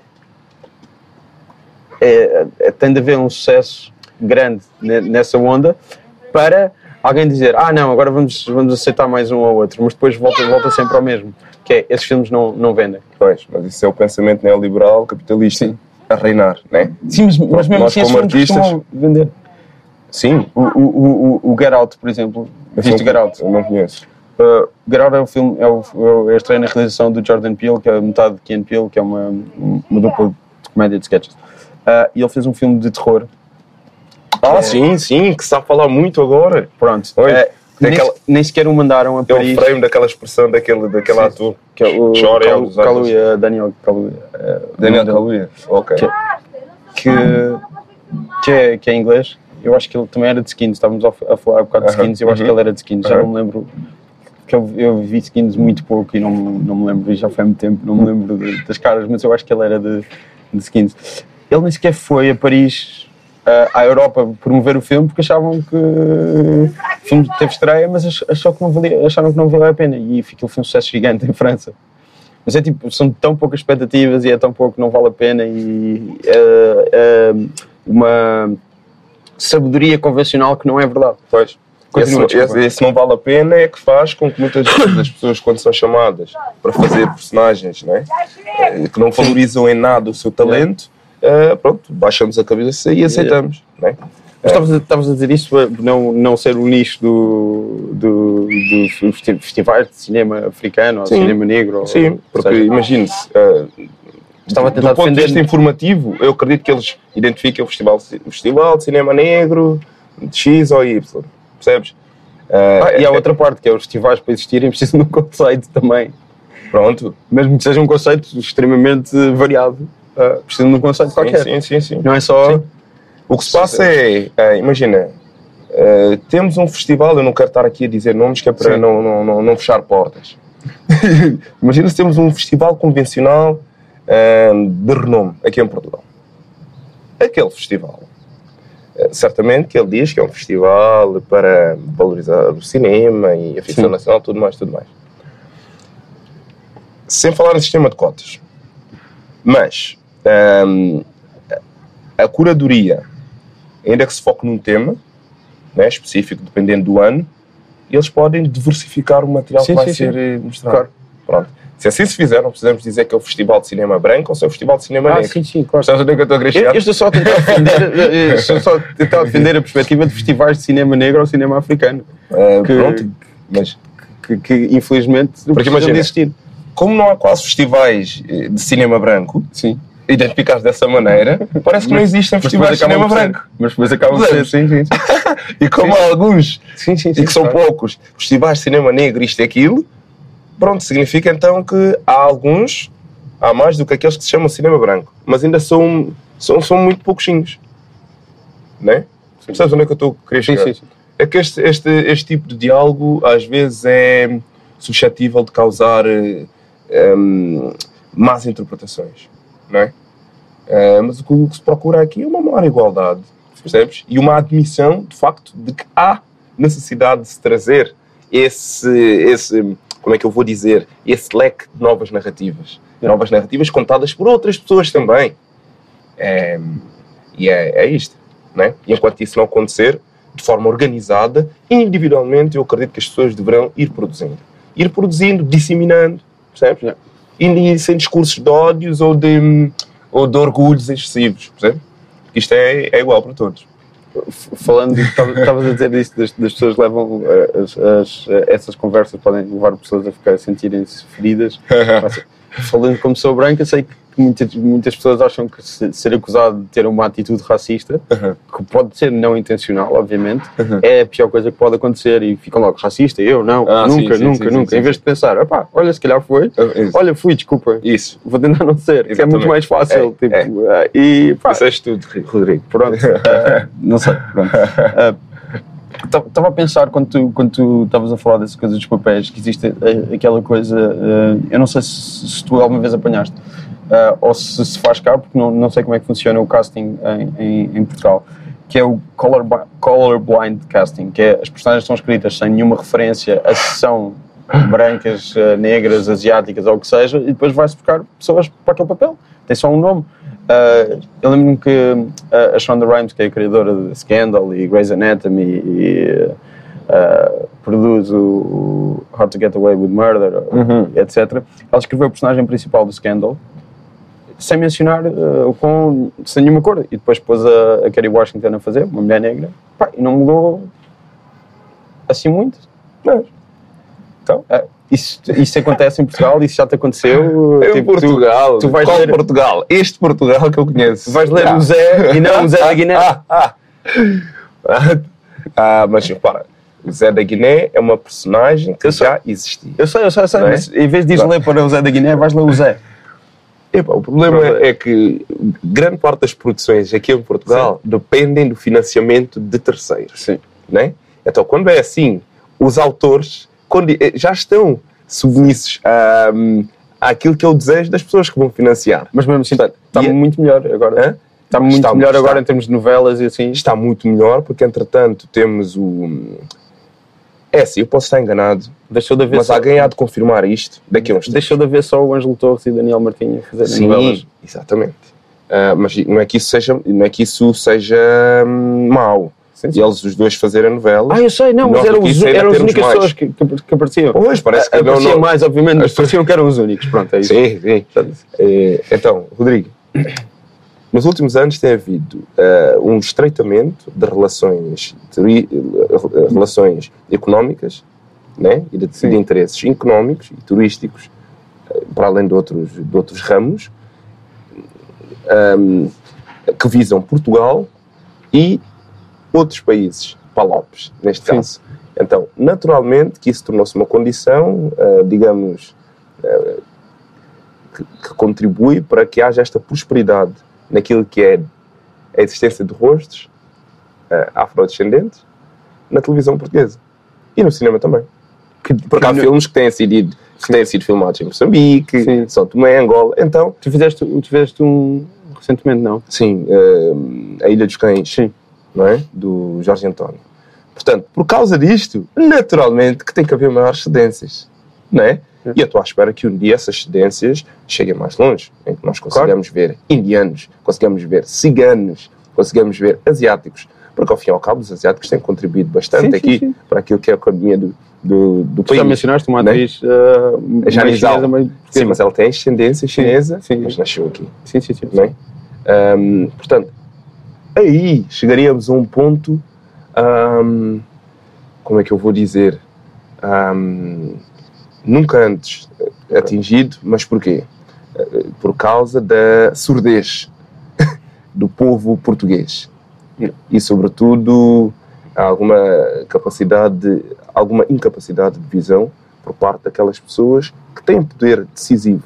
é- é- tem de haver um sucesso grande ne- nessa onda para alguém dizer, ah não, agora vamos, vamos aceitar mais um ou outro, mas depois volta, volta sempre ao mesmo, que é, esses filmes não, não vendem. Pois, mas isso é o pensamento neoliberal capitalista a reinar, né? Sim, mas, mas mesmo Nós assim esses como filmes artistas- vender. Sim, O, o, o, o Get Out, por exemplo, viste o Get Out? Eu não conheço. Uh, Get Out é o filme, é, o, é a estreia na realização do Jordan Peele, que é metade de Ken Peele, que é uma, uma dupla de comédia de sketches. Uh, e ele fez um filme de terror. Ah, É. sim, sim, que se está a falar muito agora. Pronto. Oi, Uh, daquela- nem sequer o mandaram a É o Paris. frame daquela expressão daquele, daquele Sim. ator. Que é o Chora Kalu- aos olhos. Kaluuya, Daniel Kaluuya. uh, Daniel. Kaluuya. Ok. Que- que, que, é, que é inglês. Eu acho que ele também era de skins. Estávamos a, falar um bocado de skins. Eu acho uhum. que ele era de skins. Já não me lembro. Que eu, eu vi skins muito pouco e não, não me lembro. e Já foi há muito tempo. Não me lembro de- das caras, mas eu acho que ele era de, de skins. Ele nem sequer foi a Paris. Ah, à Europa promover o filme porque achavam que o filme teve estreia, mas ach- achou que não valia, acharam que não valia a pena e foi um sucesso gigante em França. Mas é tipo, são tão poucas expectativas e é tão pouco que não vale a pena e é, é uma sabedoria convencional que não é verdade. Pois. Continua, esse, esse, esse não vale a pena é que faz com que muitas vezes as pessoas, quando são chamadas para fazer personagens né, eh, que não valorizam em nada o seu talento, uh, pronto, baixamos a cabeça e aceitamos. Não é? Mas estavas a- dizer isso por não, não ser o nicho do, do, dos festi- festivais de cinema africano ou Sim. cinema negro? Sim, ou porque imagine-se, uh, Estava a tentar do ponto de vista informativo, eu acredito que eles identifiquem o festival, o festival de cinema negro de X ou Y, percebes? Uh, Ah, e há é- outra parte, que é os festivais para existirem precisam de um conceito também. Pronto. Mesmo que seja um conceito extremamente variado, ah, precisam de um conceito qualquer. Sim, sim, sim. Não é só. Sim. O que se passa é, eh, imagina, eh, temos um festival, eu não quero estar aqui a dizer nomes que é para Sim. não, não, não, não fechar portas. imagina se temos um festival convencional eh, de renome aqui em Portugal. Aquele festival, eh, certamente que ele diz que é um festival para valorizar o cinema e a ficção Sim. nacional, tudo mais, tudo mais. Sem falar no sistema de cotas. Mas ehm, a curadoria, ainda que se foque num tema né, específico, dependendo do ano, eles podem diversificar o material Sim, que vai sim, ser sim. eh, mostrado. Claro. Pronto. Se assim se fizer, não precisamos dizer que é o Festival de Cinema Branco ou se é o Festival de Cinema Ah, Negro. sim, sim, claro. Sabes onde é que eu estou a Eu, estou só a tentar defender, eh, estou só a tentar defender a perspectiva de festivais de cinema negro ou cinema africano, Eh, que- Pronto. Mas que, que infelizmente não Porque precisam imagina, de existir. como não há quase festivais eh, de cinema branco, Sim. Identificados dessa maneira, parece que não existem festivais de cinema branco. Mas depois acabam por ser, sim, sim. E como há alguns Sim, sim, e que são poucos festivais de cinema negro, isto e aquilo, pronto, significa então que há alguns, há mais do que aqueles que se chamam cinema branco, mas ainda são, são, são muito pouquinhos. Né? Sabes onde é que eu estou a querer Sim, chegar? sim, sim. É que este, este, este tipo de diálogo às vezes é suscetível de causar eh, em, más interpretações, não é? Eh, mas o que, se procura aqui é uma maior igualdade, percebes? E uma admissão, de facto, de que há necessidade de se trazer esse, esse como é que eu vou dizer, esse leque de novas narrativas. Novas narrativas contadas por outras pessoas também. É, e é, é isto, não é? E enquanto isso não acontecer, de forma organizada, individualmente, eu acredito que as pessoas deverão ir produzindo. Ir produzindo, disseminando, percebes? E sem discursos de ódios ou de, ou de orgulhos excessivos, percebes? Isto é, é igual para todos. Falando, estava- estavas a dizer isso, das, das pessoas levam, eh, as, as, eh, essas conversas podem levar pessoas a ficar a sentirem-se feridas. Falando como sou branca, sei que muitas, muitas pessoas acham que se- ser acusado de ter uma atitude racista, que pode ser não intencional, obviamente, é a pior coisa que pode acontecer e ficam logo racista, eu não, Ah, nunca, sim, nunca, sim, nunca. sim, em vez de pensar, opá, olha, se calhar foi, Isso. olha, fui, desculpa, Isso. vou tentar não ser, que é muito mais fácil. É, tipo, ah, E pá, Disseste tudo, Rodrigo. Pronto, eh, não sei. Pronto. Estava a pensar quando tu quando tu estavas a falar dessas coisas dos papéis, que existe eh, aquela coisa, eh, eu não sei se, se tu alguma vez apanhaste, eh, ou se se faz cá, porque não, não sei como é que funciona o casting em, em, em Portugal, que é o color, colorblind casting, que é as personagens são escritas sem nenhuma referência a se são brancas, eh, negras, asiáticas ou o que seja, e depois vai-se buscar pessoas para aquele papel. Tem só um nome. Uh, eu lembro-me que uh, a Shonda Rhimes, que é a criadora de Scandal e Grey's Anatomy e uh, produz o, o How to Get Away with Murder, etc. Ela escreveu o personagem principal do Scandal sem mencionar uh, o com sem nenhuma cor e depois pôs a, a Kerry Washington a fazer, uma mulher negra, Pá, e não mudou assim muito. Mas, então, Uh, isso, isso acontece em Portugal, isso já te aconteceu. em tipo, tu- Portugal. tu vais Qual ler- Portugal? Este Portugal que eu conheço. Vais ler Ah. o Zé e não o Zé da Guiné. Ah, ah, ah. Ah, mas repara, o Zé da Guiné é uma personagem que Eu sei. já existia. Eu sei, eu sei, eu sei, é? mas em vez de ler para o Zé da Guiné, vais ler o Zé. Epá, o problema é que grande parte das produções aqui em Portugal dependem do financiamento de terceiros. Sim. né? Então, quando é assim, os autores quando- eh, já estão submissos a, hum, àquilo que é o desejo das pessoas que vão financiar. Mas mesmo assim, está E- muito melhor agora. Hã? Está muito Está- melhor está. agora em termos de novelas e assim. Está muito melhor, porque entretanto temos o. É assim, eu posso estar enganado, Deixou de haver mas só, alguém há de confirmar isto daqui a uns tempos. deixou de haver só o Ângelo Torres e Daniel Martinho a fazerem novelas. Sim, exatamente. Ah, mas não é que isso seja, não é que isso seja hum, mau. Sim, E eles os dois fazerem novelas. Ah, eu sei, não, mas eram, os, ainda eram as únicas mais. pessoas que, que, que apareciam. Pois, parece que não, Apareciam não. mais, obviamente, mas pareciam que eram os únicos. Pronto, é isso. Sim, sim. Eh, então, Rodrigo, nos últimos anos tem havido uh, um estreitamento de relações, de, uh, relações económicas né? e de, de, interesses económicos e turísticos, uh, para além de outros, de outros ramos, um, que visam Portugal e outros países, palopes, neste Sim. caso. Então, naturalmente que isso tornou-se uma condição, digamos, que, que contribui para que haja esta prosperidade naquilo que é a existência de rostos uh, afrodescendentes na televisão portuguesa e no cinema também. Que, Porque há filmes que têm sido, que têm sido filmados em Moçambique, Sim. São Tomé, Angola. Então, tu fizeste, tu fizeste um recentemente, não? Sim, uh, A Ilha dos Cães, Sim. não é? Do Jorge António. Portanto, por causa disto, naturalmente que tem que haver maiores cedências, não é? E eu estou à espera que um dia essas cedências cheguem mais longe, em que nós consigamos claro. ver indianos, consigamos ver ciganos, consigamos ver asiáticos, porque ao fim e ao cabo os asiáticos têm contribuído bastante sim, aqui sim, sim. para aquilo que é a economia do, do, do país. Já mencionaste uma né? atriz uh, chinesa, mas... Sim, mas ela tem ascendência chinesa, mas nasceu aqui. Sim, sim, sim. Né? Um, portanto, aí chegaríamos a um ponto, um, como é que eu vou dizer, um, nunca antes atingido, mas porquê? Por causa da surdez do povo português e, sobretudo, alguma capacidade, alguma incapacidade de visão por parte daquelas pessoas que têm poder decisivo,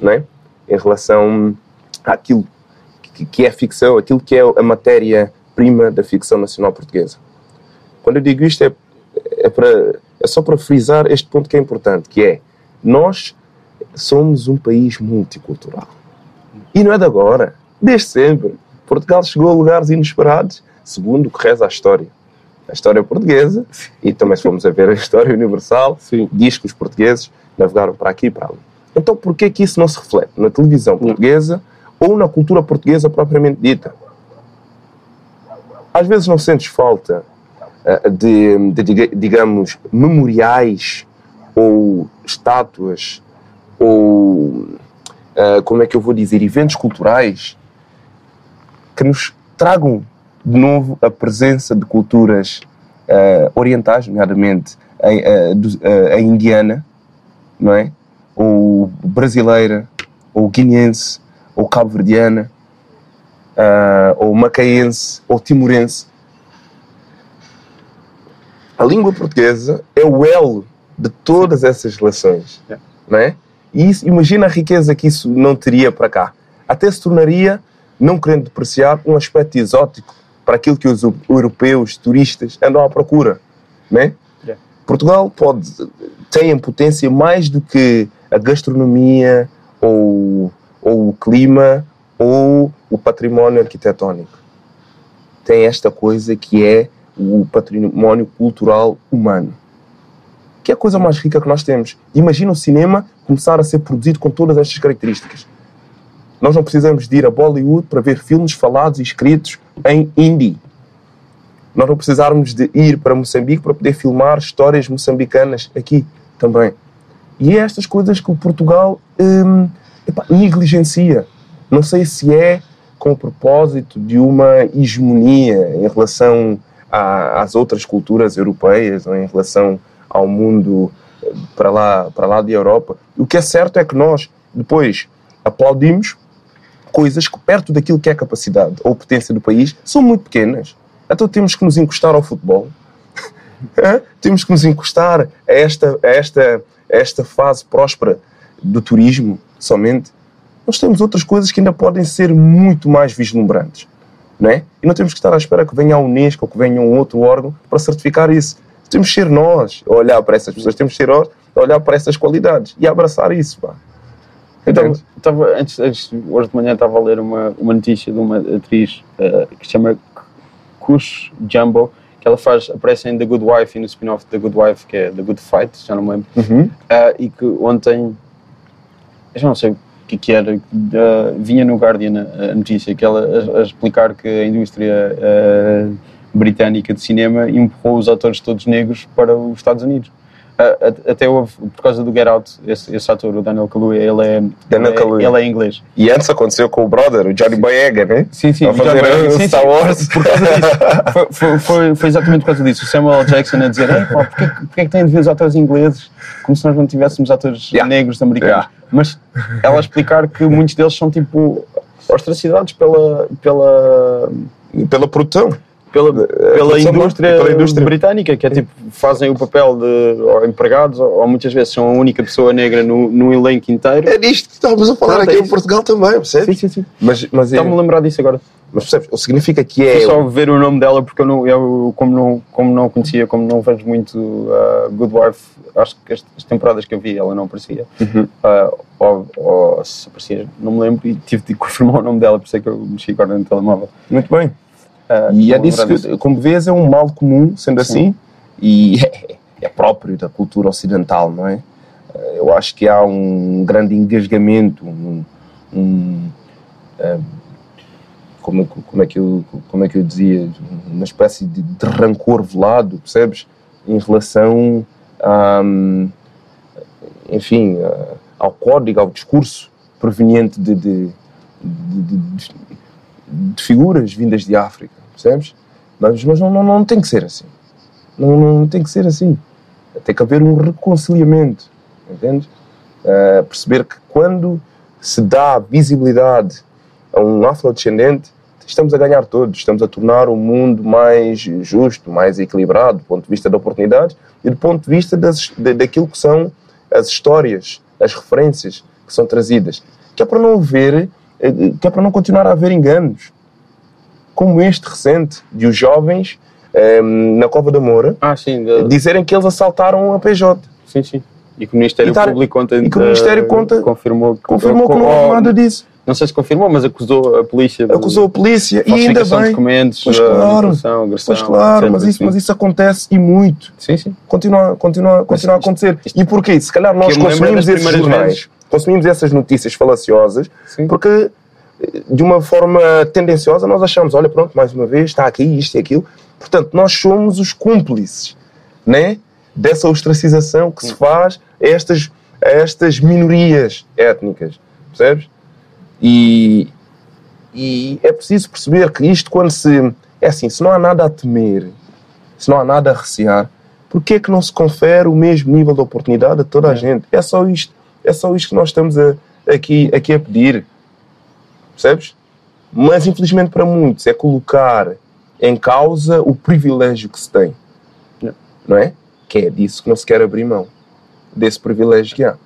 não é? Em relação àquilo que é ficção, aquilo que é a matéria-prima da ficção nacional portuguesa. Quando eu digo isto é, é para é só para frisar este ponto que é importante, que é nós somos um país multicultural. E não é de agora, desde sempre. Portugal chegou a lugares inesperados, segundo o que reza a história. A história portuguesa, e também se formos a ver a história universal, Sim. diz que os portugueses navegaram para aqui e para ali. Então, por que que isso não se reflete na televisão portuguesa ou na cultura portuguesa propriamente dita? Às vezes não sentes falta eh, de, de, digamos, memoriais ou estátuas ou, uh, como é que eu vou dizer, eventos culturais que nos tragam de novo a presença de culturas uh, orientais, nomeadamente a, a, a, indiana, não é? Ou brasileira, ou guineense, ou cabo-verdiana, uh, ou macaense, ou timorense a língua portuguesa é o elo de todas essas relações, não é? E isso, imagina a riqueza que isso não teria para cá. Até se tornaria, não querendo depreciar, um aspecto exótico para aquilo que os europeus, turistas, andam à procura, não é? é. Portugal pode tem em potência mais do que a gastronomia ou, ou o clima ou o património arquitetónico. Tem esta coisa que é o património cultural humano. Que é a coisa mais rica que nós temos. Imagina o cinema começar a ser produzido com todas estas características. Nós não precisamos de ir a Bollywood para ver filmes falados e escritos em hindi. Nós não precisarmos de ir para Moçambique para poder filmar histórias moçambicanas aqui também. E é estas coisas que o Portugal hum, negligencia. Não sei se é com o propósito de uma hegemonia em relação às outras culturas europeias ou em relação ao mundo eh, para lá, para lá de Europa. O que é certo é que nós depois aplaudimos coisas que perto daquilo que é a capacidade ou potência do país são muito pequenas. Então temos que nos encostar ao futebol. temos que nos encostar a esta, a esta, a esta fase próspera do turismo somente. Nós temos outras coisas que ainda podem ser muito mais vislumbrantes não é? E não temos que estar à espera que venha a Unesco ou que venha um outro órgão para certificar isso. Temos que ser nós a olhar para essas pessoas, temos que ser nós a olhar para essas qualidades e abraçar isso. Pá. Então, estava, antes, antes, hoje de manhã estava a ler uma, uma notícia de uma atriz uh, que se chama Kush Jumbo, que ela faz, aparece em The Good Wife e no spin-off The Good Wife, que é The Good Fight, já não me lembro, uhum. uh, e que ontem, já não sei que, que era, uh, vinha no Guardian a, a notícia, que ela a, a, explicar que a indústria uh, britânica de cinema empurrou os atores todos negros para os Estados Unidos. Até houve, por causa do Get Out, esse, esse ator, o Daniel Kaluuya, ele é, Daniel ele, é, Kaluuya. ele é inglês. E antes aconteceu com o brother, o Johnny Boyega, né? Sim, sim. A fazer já- o sim, Star Wars. Por causa disso. Foi, foi, foi, foi exatamente por causa disso. O Samuel. Jackson a dizer: Ei, pá, porquê, que- porquê que tem de ver os atores ingleses como se nós não tivéssemos atores Yeah. negros americanos? Yeah. Mas ela a explicar que muitos deles são tipo ostracidados pela, pela, Pela produção. Pela, pela, produção indústria, pela indústria. britânica, que é tipo, fazem o papel de ou empregados ou, ou muitas vezes são a única pessoa negra no, no elenco inteiro. É disto que estávamos a falar Pronto, aqui é em. Portugal também, percebes? Sim, sim, sim. Mas, mas, é, Estava-me a lembrar disso agora. mas percebes? O significa que é. só ver o nome dela porque eu, não, eu como, não, como não conhecia, como não vejo muito uh, Good Wife, acho que as, as temporadas que eu vi ela não aparecia. Uhum. Uh, ou, ou se aparecia, não me lembro e tive de confirmar o nome dela, por isso é que eu mexi agora no telemóvel. Muito bem. Uh, E é disso que, como vês, é um mal comum, sendo Sim. assim, e é, é próprio da cultura ocidental, não é? Eh, Eu acho que há um grande engasgamento, um, um, eh, como, como, é que eu, como é que eu dizia, uma espécie de, de rancor velado, percebes? Em relação a, enfim, a- ao código, ao discurso proveniente de, de, de- de- de- de figuras vindas de África, percebes? Mas, mas não, não, não tem que ser assim. Não, não tem que ser assim. Tem que haver um reconciliamento, entende? Ah, perceber que quando se dá visibilidade a um afrodescendente, estamos a ganhar todos, estamos a tornar o mundo mais justo, mais equilibrado do ponto de vista da oportunidade e do ponto de vista das, da, daquilo que são as histórias, as referências que são trazidas. Que é para não haver, que é para não continuar a haver enganos. Como este recente, de os jovens eh, na Cova da Moura Ah, sim, da- dizerem que eles assaltaram a PJ. sim, sim. E que o Ministério tá- Público ontem e que o Ministério conta- confirmou que, Confirmou que não houve ou- nada disso. Não sei se confirmou, mas acusou a polícia de Acusou a polícia e ainda de bem. documentos, Pois uh, claro. agressão, Pois claro, etc, mas isso, mas isso acontece e muito. Sim, sim. Continua, continua, continua a acontecer. E porquê? Se calhar nós consumimos esses jornais, vezes. Consumimos essas notícias falaciosas, Sim. porque eh, de uma forma tendenciosa nós achamos, olha pronto, mais uma vez está aqui isto e aquilo. Portanto, nós somos os cúmplices, né? Dessa ostracização que se faz a estas, a estas minorias étnicas, percebes? E, e é preciso perceber que isto quando se... É assim, se não há nada a temer, se não há nada a recear, porquê é que não se confere o mesmo nível de oportunidade a toda a É. gente? É só isto. É só isto que nós estamos a- aqui, aqui a pedir. Percebes? Mas, infelizmente, para muitos, é colocar em causa o privilégio que se tem. É. Não é? Que é disso que não se quer abrir mão. Desse privilégio que há.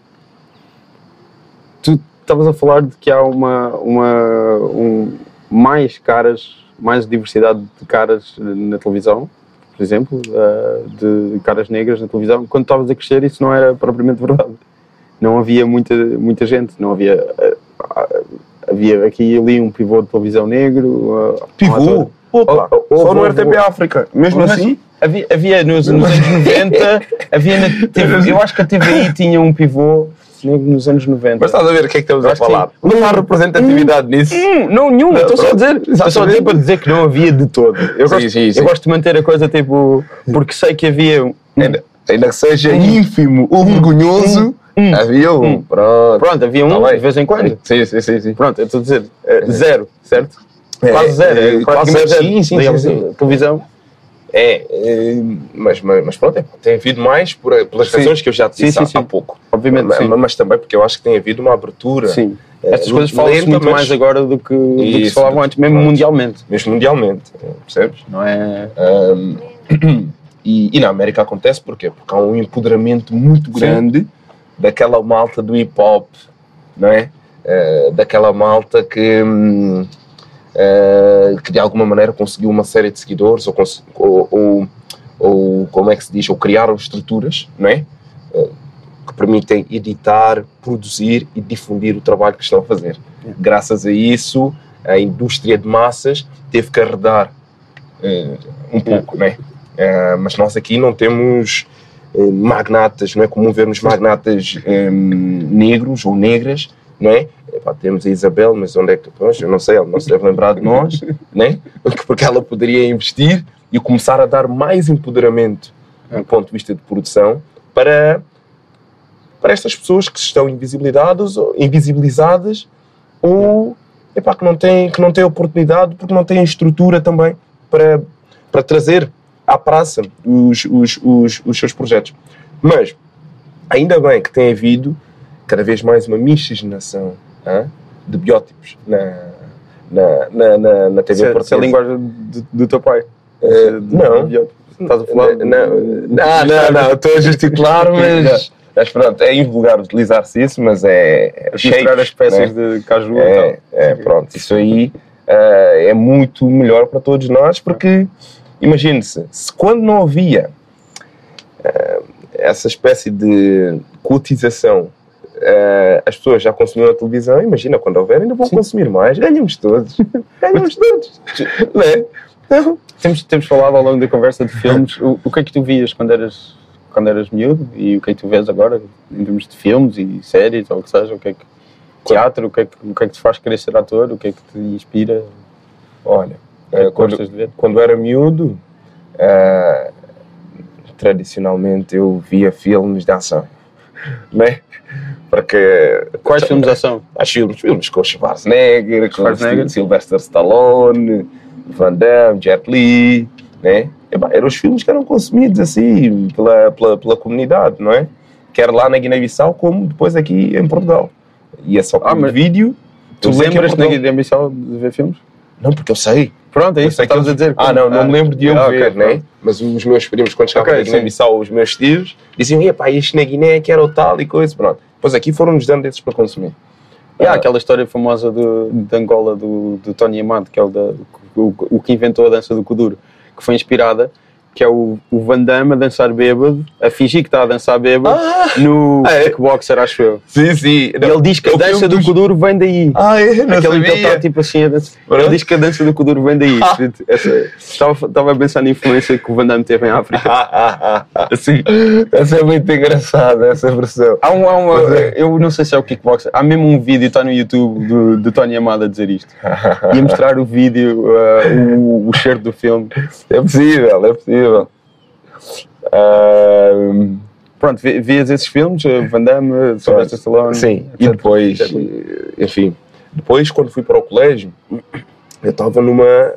Tu estavas a falar de que há uma, uma um, mais caras, mais diversidade de caras na televisão, por exemplo, uh, de caras negras na televisão. Quando estavas a crescer, isso não era propriamente verdade. Não havia muita, muita gente, não havia. uh, uh, havia aqui e ali um pivô de televisão negro. um Pivô? Opa, Oh, oh, só no RTP. África. Mesmo assim, Havia, havia nos, nos anos 90, havia na TV, eu acho que a TVI tinha um pivô nos anos 90. mas estás a ver o que é que estamos a falar. sim. Não há representatividade nisso. Hum, não, nenhuma, estou só a dizer. Estou só Exatamente. tipo a dizer que não havia de todo. Eu, Sim, gosto, sim, sim. eu gosto de manter a coisa tipo. Porque sei que havia. Ainda, ainda que seja ínfimo ou vergonhoso, Hum. havia um. Hum. Pronto. Pronto, havia um Tá de vez em quando. Sim, sim, sim. sim. Pronto, eu estou a dizer. eh, zero, certo? É, quase zero. é, é, quase praticamente zero. Sim, sim, sim, sim. Televisão. É, é, mas, mas, pronto, é, tem havido mais por, pelas Sim. razões que eu já te disse sim, há, sim. há pouco. Obviamente, mas, sim. mas também porque eu acho que tem havido uma abertura. Sim. é, Estas coisas falam-se lenta, muito mas mais agora do que, do que se falavam antes, mesmo mundialmente. Mesmo mundialmente, percebes? Não é? Um, e, e na América acontece porquê? Porque há um empoderamento muito grande daquela malta do hip hop, não é? Eh, daquela malta que, eh, que de alguma maneira conseguiu uma série de seguidores ou, ou, ou, ou como é que se diz, ou criaram estruturas, não é? Eh, que permitem editar, produzir e difundir o trabalho que estão a fazer. Graças a isso, a indústria de massas teve que arredar um pouco, né? Eh, mas nós aqui não temos magnatas, não é comum vermos magnatas eh, negros ou negras, não é? Epá, temos a Isabel, mas onde é que. Pois, eu não sei, ela não se deve lembrar de nós, né? Porque ela poderia investir e começar a dar mais empoderamento do ponto de vista de produção para, para estas pessoas que estão invisibilizadas, ou, invisibilizadas ou epá, que, não têm, que não têm oportunidade porque não têm estrutura também para, para trazer à praça os, os, os, os seus projetos. Mas ainda bem que tem havido cada vez mais uma miscigenação de biótipos na, na, na, na, na TV Isso é, isso é a portuguesa. linguagem do, do teu pai. De- não. Estás a falar? Não, não, não, não, estou a gesticular, mas, mas pronto, é invulgar utilizar-se isso, mas é. Misturar as espécies né? de caju e É, tal. é, pronto, isso aí eh, é muito melhor para todos nós, porque imagine-se, se quando não havia eh, essa espécie de cultização, eh, as pessoas já consumiam a televisão, imagina quando houver, ainda vão consumir mais, ganhamos todos, ganhamos todos, não é? Não. Temos, temos falado ao longo da conversa de filmes. O, o que é que tu vias quando eras, quando eras miúdo e o que é que tu vês agora em termos de filmes e séries ou o que seja? O que é que, teatro, o que, é que, o que é que te faz querer ser ator? O que é que te inspira? Olha, É quando, quando era miúdo, eh, tradicionalmente eu via filmes de ação, né? Porque Quais filmes de ação? Há filmes, filmes com Schwarzenegger, com Schwarzenegger. Sylvester Stallone, Van Damme, Jet Li, né? Eram os filmes que eram consumidos assim pela, pela, pela comunidade, não é? Quer lá na Guiné-Bissau como depois aqui em Portugal. E é só Ah, como mas vídeo. Tu lembras-te na Guiné-Bissau de ver filmes? Não, porque eu sei. Pronto, é isso que estavas a dizer. Ah, não, não me lembro de eu Ah, ver, né? Mas os meus primos, quando chegavam Ok, na Guiné-Bissau, os meus tios, diziam, epá, este na Guiné que era o tal e coisa, pronto. Depois aqui foram-nos dando desses para consumir. E há Ah, aquela história famosa do, de Angola do, do Tony Amado, que é o, da, o, o que inventou a dança do Kuduro, que foi inspirada, que é o, o Van Damme a dançar bêbado, a fingir que está a dançar bêbado, no Ah, é? kickboxer, acho eu. Sim, sim. Ele diz que a dança do Kuduro vem daí. Ah, é? Não Aquele que ele está tipo assim a dançar. Ele diz que a dança do Kuduro vem daí. Ah. Estava, estava a pensar na influência que o Van Damme teve em África. Ah, ah, ah, ah. Assim. Essa é muito engraçada, essa versão. Há um, há uma, é. eu não sei se é o kickboxer, há mesmo um vídeo, está no YouTube, do, do Tony Amado a dizer isto. E a mostrar o vídeo, uh, o, o cheiro do filme. É possível, é possível. Ah, Pronto, vi- vias esses filmes, uh, Van Damme, uh, Sylvester Stallone. sim, e depois, eh, enfim, depois quando fui para o colégio, eu estava numa.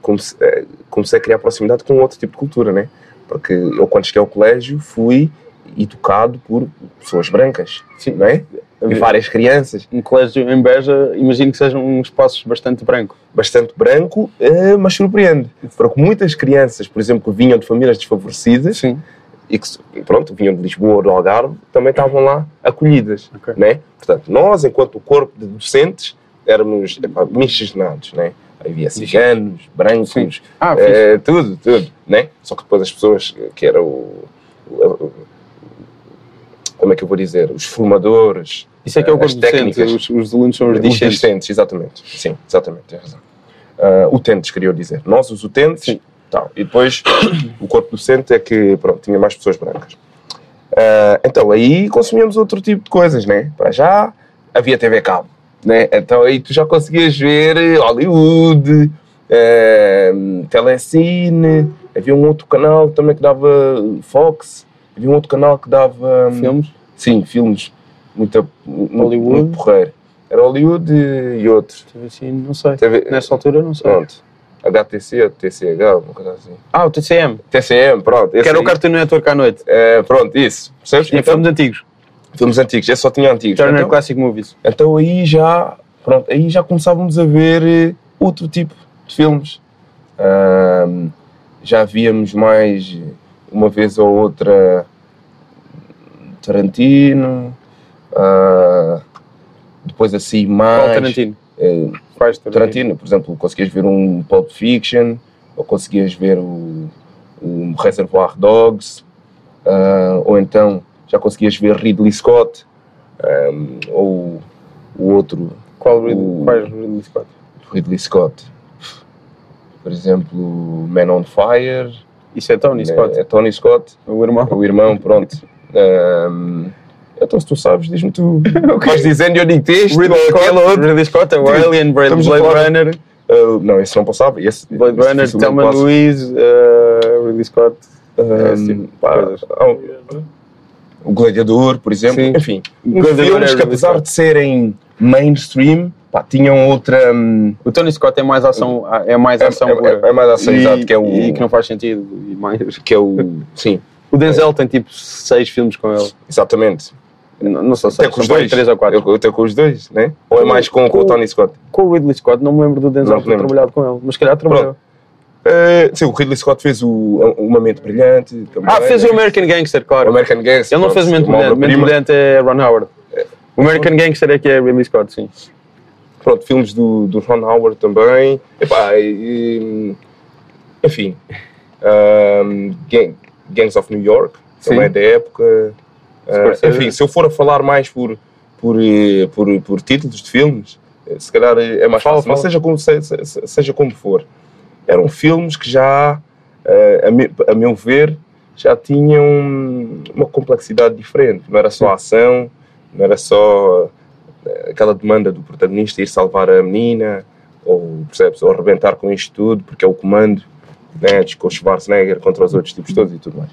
Comecei, eh, comecei a criar proximidade com outro tipo de cultura, né? Porque eu, quando cheguei ao colégio, fui educado por pessoas brancas, Sim. não é? E várias crianças. Um colégio em Beja, imagino que sejam uns espaços bastante branco. bastante branco, eh, mas surpreende. Porque muitas crianças, por exemplo, que vinham de famílias desfavorecidas Sim. e que, pronto, vinham de Lisboa ou do Algarve, também estavam lá acolhidas, Ok. né? Portanto, nós, enquanto corpo de docentes, éramos miscigenados, né? Havia ciganos, brancos. Ah, eh, tudo, tudo, né? Só que depois as pessoas que o- o- como é que eu vou dizer, os formadores, Isso é que é o as corpo docente, técnicas. os, os alunos são os os discentes. exatamente. Sim, exatamente, tem razão. Ah, utentes, queria dizer. Nós, os utentes, Sim. tal. e depois o corpo docente é que, pronto, tinha mais pessoas brancas. Ah, então, aí consumíamos outro tipo de coisas, né? Para já, havia TV cabo, né? Então aí tu já conseguias ver eh, Hollywood, eh, Telecine, havia um outro canal também que dava Fox, havia um outro canal que dava... hum, Filmes. Sim, filmes muito, muito, Hollywood. muito porreiro. Era Hollywood e outro. Teve assim, não sei. Nessa altura, não sei. Pronto. HTC, TCH, uma coisa assim. Ah, o TCM, TCM, pronto. que era o aí. Cartoon Network à noite. É, pronto, isso. Percebes? Tinha Então, filmes antigos. filmes antigos, esse só tinha antigos. Turner Então, Classic Movies. então aí já, pronto, aí já começávamos a ver eh, outro tipo de filmes. Ahm, já víamos mais uma vez ou outra Tarantino. ah, depois assim mais. Qual Tarantino? eh, Quais Tarantino? Tarantino, por exemplo, conseguias ver um Pulp Fiction, ou conseguias ver o, o Reservoir Dogs, ah, ou então já conseguias ver Ridley Scott, ahm, ou o outro Qual Ridley, o- quais Ridley Scott? Ridley Scott. Por exemplo, Man on Fire, Isso é Tony Scott, é Tony Scott, o irmão. o irmão, pronto. Ahm, então, se tu sabes, diz-me tu. Vais dizendo e eu digo este, Ridley Scott, outro. Ridley Scott, é o Alien, Blade, Blade Runner, Ah, não, esse não passava. Esse, Blade esse Runner, Thelma. Louise, uh, Ridley Scott. Esse tipo de pá, um- O Gladiador, por exemplo. Sim. Enfim, Gladiador filmes é que apesar de serem mainstream, pá, tinham outra... hum, O Tony Scott é mais ação, é mais É- ação é- pura. é mais ação, e, exato, que é o- E que não faz sentido. E mais. que é o... Sim, O Denzel tem tipo seis filmes com ele. exatamente. Não, não Até seis, com os dois. três ou quatro. Eu- Até com os dois, né? Ou é mais com, com o Tony Scott? Com o Ridley Scott, não me lembro do Denzel ter trabalhado com ele, mas se calhar trabalhou. Eh, sim, o Ridley Scott fez o Mente Brilhante. Também, Ah, fez o American Gangster, O claro. American Gangster. Ele não fez o Mente uma Brilhante, é Ron Howard. O American Gangster é que é Ridley Scott, sim. Pronto, filmes do, do Ron Howard também. Epá, e, enfim. ahm, Gang- Gangs of New York, também Sim. da época. Scorsese. enfim, se eu for a falar mais por, por, eh, por, por títulos de filmes, eh, se calhar é mais Fala, fácil. Mas fala. seja como, se- se- seja como for, eram filmes que já, eh, a, me- a meu ver, já tinham uma complexidade diferente. Não era só a ação, não era só aquela demanda do protagonista ir salvar a menina, ou, percebes, ou arrebentar com isto tudo, porque é o comando, né, com o Schwarzenegger contra os outros tipos todos e tudo mais.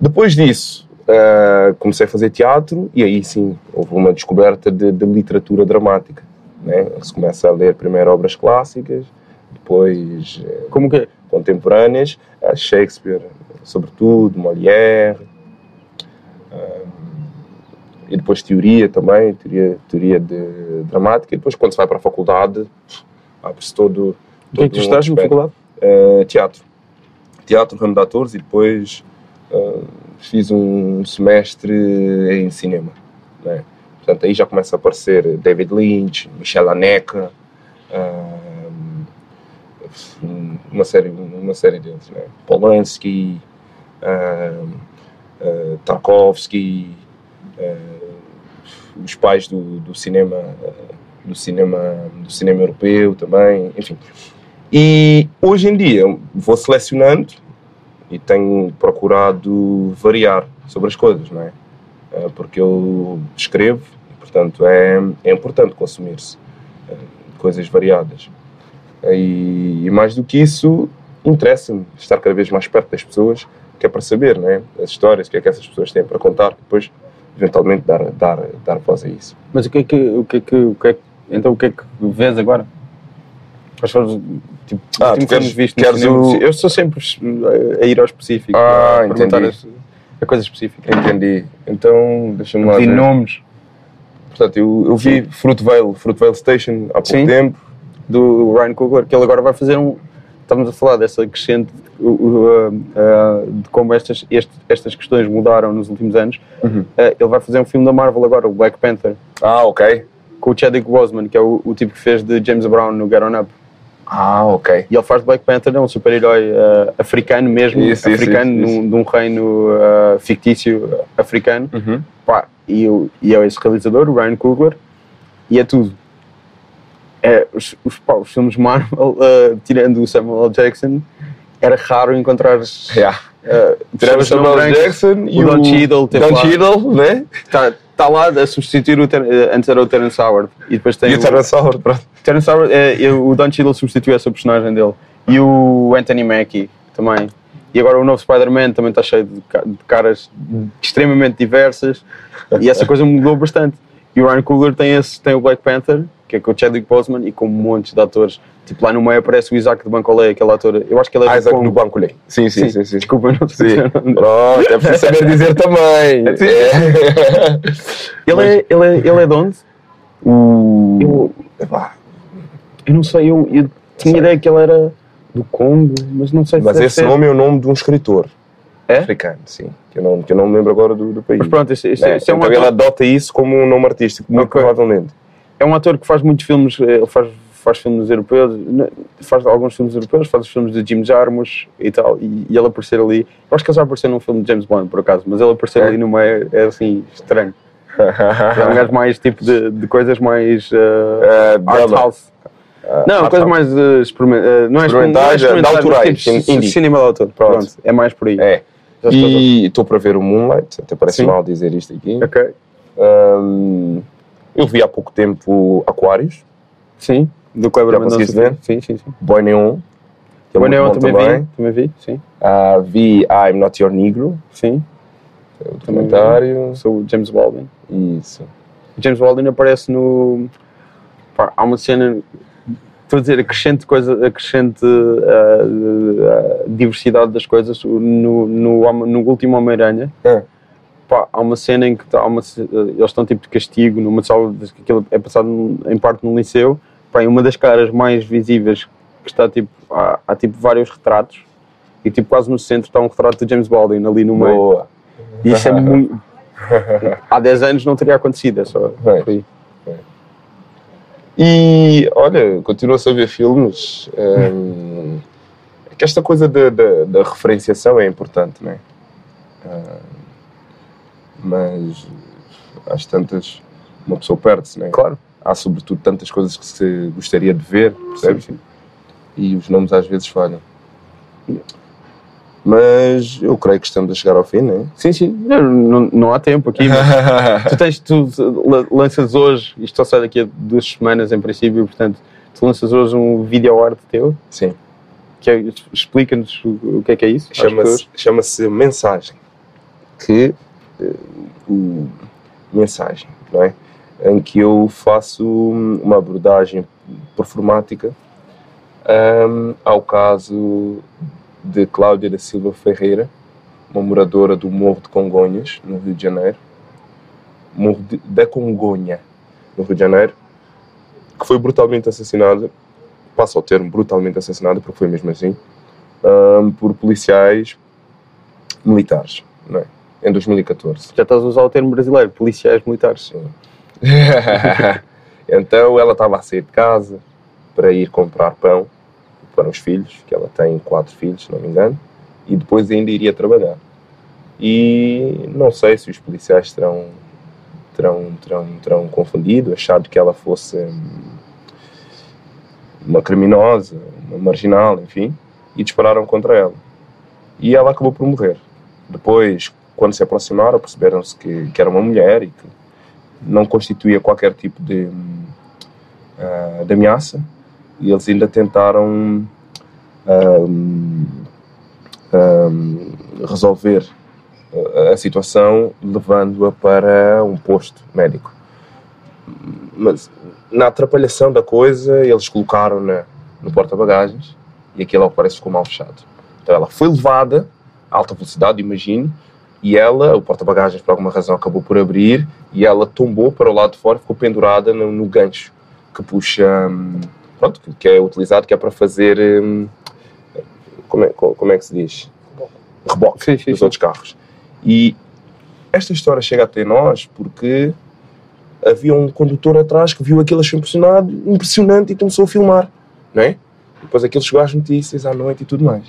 Depois disso, ah, comecei a fazer teatro e aí sim houve uma descoberta de, de literatura dramática. Né? Se começa a ler primeiro obras clássicas, depois eh, Como que contemporâneas, a Shakespeare, sobretudo, Molière, e depois teoria também, teoria, teoria de dramática, e depois quando se vai para a faculdade, abre-se todo, O que é que tu estás na faculdade? eh, teatro. Teatro, ramo de atores e depois eh, fiz um semestre em cinema. Né? Portanto, aí já começa a aparecer David Lynch, Michel Haneke, ah, uma, série, uma série deles. Né? Polanski, Tarkovsky, ah, os pais do, do cinema do cinema do cinema europeu também, enfim. E hoje em dia vou selecionando e tenho procurado variar sobre as coisas, não é? Eh, Porque eu escrevo portanto, é, é importante consumir-se eh, coisas variadas. E, e mais do que isso, interessa-me estar cada vez mais perto das pessoas, que é para saber, não é? As histórias, o que é que essas pessoas têm para contar, depois, eventualmente, dar, dar, dar voz a isso. Mas o que é que, o que, é que, o que é que- então o que é que vês agora? Quais foram tipo, Ah, tu queres- no queres o- Eu sou sempre a ir ao específico, Ah, a perguntar as- a coisa específica. Entendi. Então, deixa-me lá De ver. nomes Portanto, eu, eu vi Fruitvale, Fruitvale Station há pouco Sim. tempo. do Ryan Coogler, que ele agora vai fazer um. Estamos a falar dessa crescente uh, uh, de como estas, este- estas questões mudaram nos últimos anos. Uhum. Uh, ele vai fazer um filme da Marvel agora, o Black Panther, Ah, ok. com o Chadwick Boseman, que é o, o tipo que fez de James Brown no Get On Up. Ah, ok. E ele faz de Black Panther, é um super-herói uh, africano mesmo, Isso, africano, isso, isso. Num, de um reino uh, fictício africano. Uhum. Pá, e, e é esse realizador, o Ryan Coogler, e é tudo. É, os, os, pá, os filmes Marvel, uh, tirando o Samuel L. Jackson, era raro encontrar Yeah. uh, pessoas não Samuel brancas. Jackson e o Don Cheadle Don. Cheadle, né? Está tá lá a substituir o Ter eh, antes era o Terence Howard e depois tem E o Terence Howard, pronto. Terence Howard, e o Don Cheadle substituiu essa personagem dele e o Anthony Mackie também e agora o novo Spider-Man também está cheio de, de caras extremamente diversas e essa coisa mudou bastante e o Ryan Coogler tem, esse, tem o Black Panther que é com o Chadwick Boseman e com montes de atores tipo lá no meio aparece o Isaac de Bancolé aquele ator, eu acho que ele é do Isaac Congo. no banco lhe. Sim, sim, sim. sim. desculpa não sei Sim. Pronto, é preciso saber dizer também. Sim. É. ele, é, ele, é, ele é de onde? O... Eu, Epá, eu não sei, eu, eu tinha ideia que ele era do Congo, mas não sei se Mas esse nome é o nome de um escritor É? africano, sim. Que eu não, que eu não me lembro agora do, do país. Mas pronto, esse, esse- Né? esse é, um então ele ator, adota isso como um nome artístico, muito Ok. provavelmente. é um ator que faz muitos filmes, eh, ele faz, faz filmes europeus, né, faz alguns filmes europeus, faz os filmes de Jim Jarmusch e tal, e, e ele aparecer ali, eu acho que ele já apareceu num filme de James Bond, por acaso, mas ele aparecer É? ali no meio é assim, estranho. É um gajo mais tipo de, de coisas mais uh, Eh, art house. Não, art coisas house. mais uh, experiment, uh, não é Experimentais, experiment- não é de autorais, tipo, cinema de autor. Pronto. Pronto. é mais por aí. É. Já E estou para ver o Moonlight, até parece Sim. mal dizer isto aqui. Ok. Hum, eu vi há pouco tempo Aquários, Sim, do Kleber Já conseguiste ver? Sim, sim, sim. Boy Neon. que é muito Neon bom também, vi, também vi, sim. Ah, vi I'm Not Your Negro. Sim. o documentário. Sou o James Baldwin. Isso. O James Baldwin aparece no. pá, há uma cena. Estou a dizer, acrescente, coisa, acrescente ah, ah, diversidade das coisas. No, no, no último Homem-Aranha, É. pá, há uma cena em que tá- há uma, ce- eles estão tipo de castigo numa sala, que aquilo é passado em parte no liceu. Pá, uma das caras mais visíveis que está tipo. Há, há tipo vários retratos. E tipo quase no centro está um retrato de James Baldwin ali no meio. Boa. E isso é muito. Há 10 anos não teria acontecido, é só. Pois. E olha, continua-se a ver filmes. hum, é que esta coisa da, da, da referenciação é importante, não é? Ah, mas às tantas, uma pessoa perde-se, não é? Claro. Há sobretudo tantas coisas que se gostaria de ver, percebes? E os nomes às vezes falham. Mas eu creio que estamos a chegar ao fim, não é? Sim, sim. Não, não, há tempo aqui. tu tens, tu la- lanças hoje, isto só sai daqui a duas semanas em princípio, portanto, tu lanças hoje um vídeo arte teu, Sim. é, explica-nos o, que é que é isso. Chama-se chama-se mensagem. Que o mensagem, não é? Em que eu faço uma abordagem performática ahm, ao caso de Cláudia da Silva Ferreira, uma moradora do Morro de Congonhas, no Rio de Janeiro. Morro de, da Congonha, no Rio de Janeiro, que foi brutalmente assassinada, passo ao termo brutalmente assassinada, porque foi mesmo assim, ahm, por policiais militares, não é? Em 2014. Já estás a usar o termo brasileiro, policiais militares. então ela estava a sair de casa para ir comprar pão para os filhos, que ela tem quatro filhos, se não me engano, e depois ainda iria trabalhar. E não sei se os policiais terão, terão, terão, terão confundido, achado que ela fosse uma criminosa, uma marginal, enfim, e dispararam contra ela. E ela acabou por morrer. Depois, quando se aproximaram, perceberam-se que, que era uma mulher e que não constituía qualquer tipo de, hum, ah, de ameaça. E eles ainda tentaram hum, hum, resolver a- a situação levando-a para um posto médico. Mas na atrapalhação da coisa, eles colocaram-na no porta-bagagens e aquilo ao que parece ficou mal fechado. Então ela foi levada a alta velocidade, imagino, e ela, o porta-bagagens por alguma razão acabou por abrir e ela tombou para o lado de fora e ficou pendurada no, no gancho que puxa, hum, pronto, que- é utilizado, que é para fazer, hum, como é, co- como é que se diz? Reboque Sim, sim, dos sim. outros carros. E esta história chega até nós porque havia um condutor atrás que viu aquilo, achou impressionado, impressionante e começou a filmar, não é? Depois aquilo chegou às notícias à noite e tudo mais.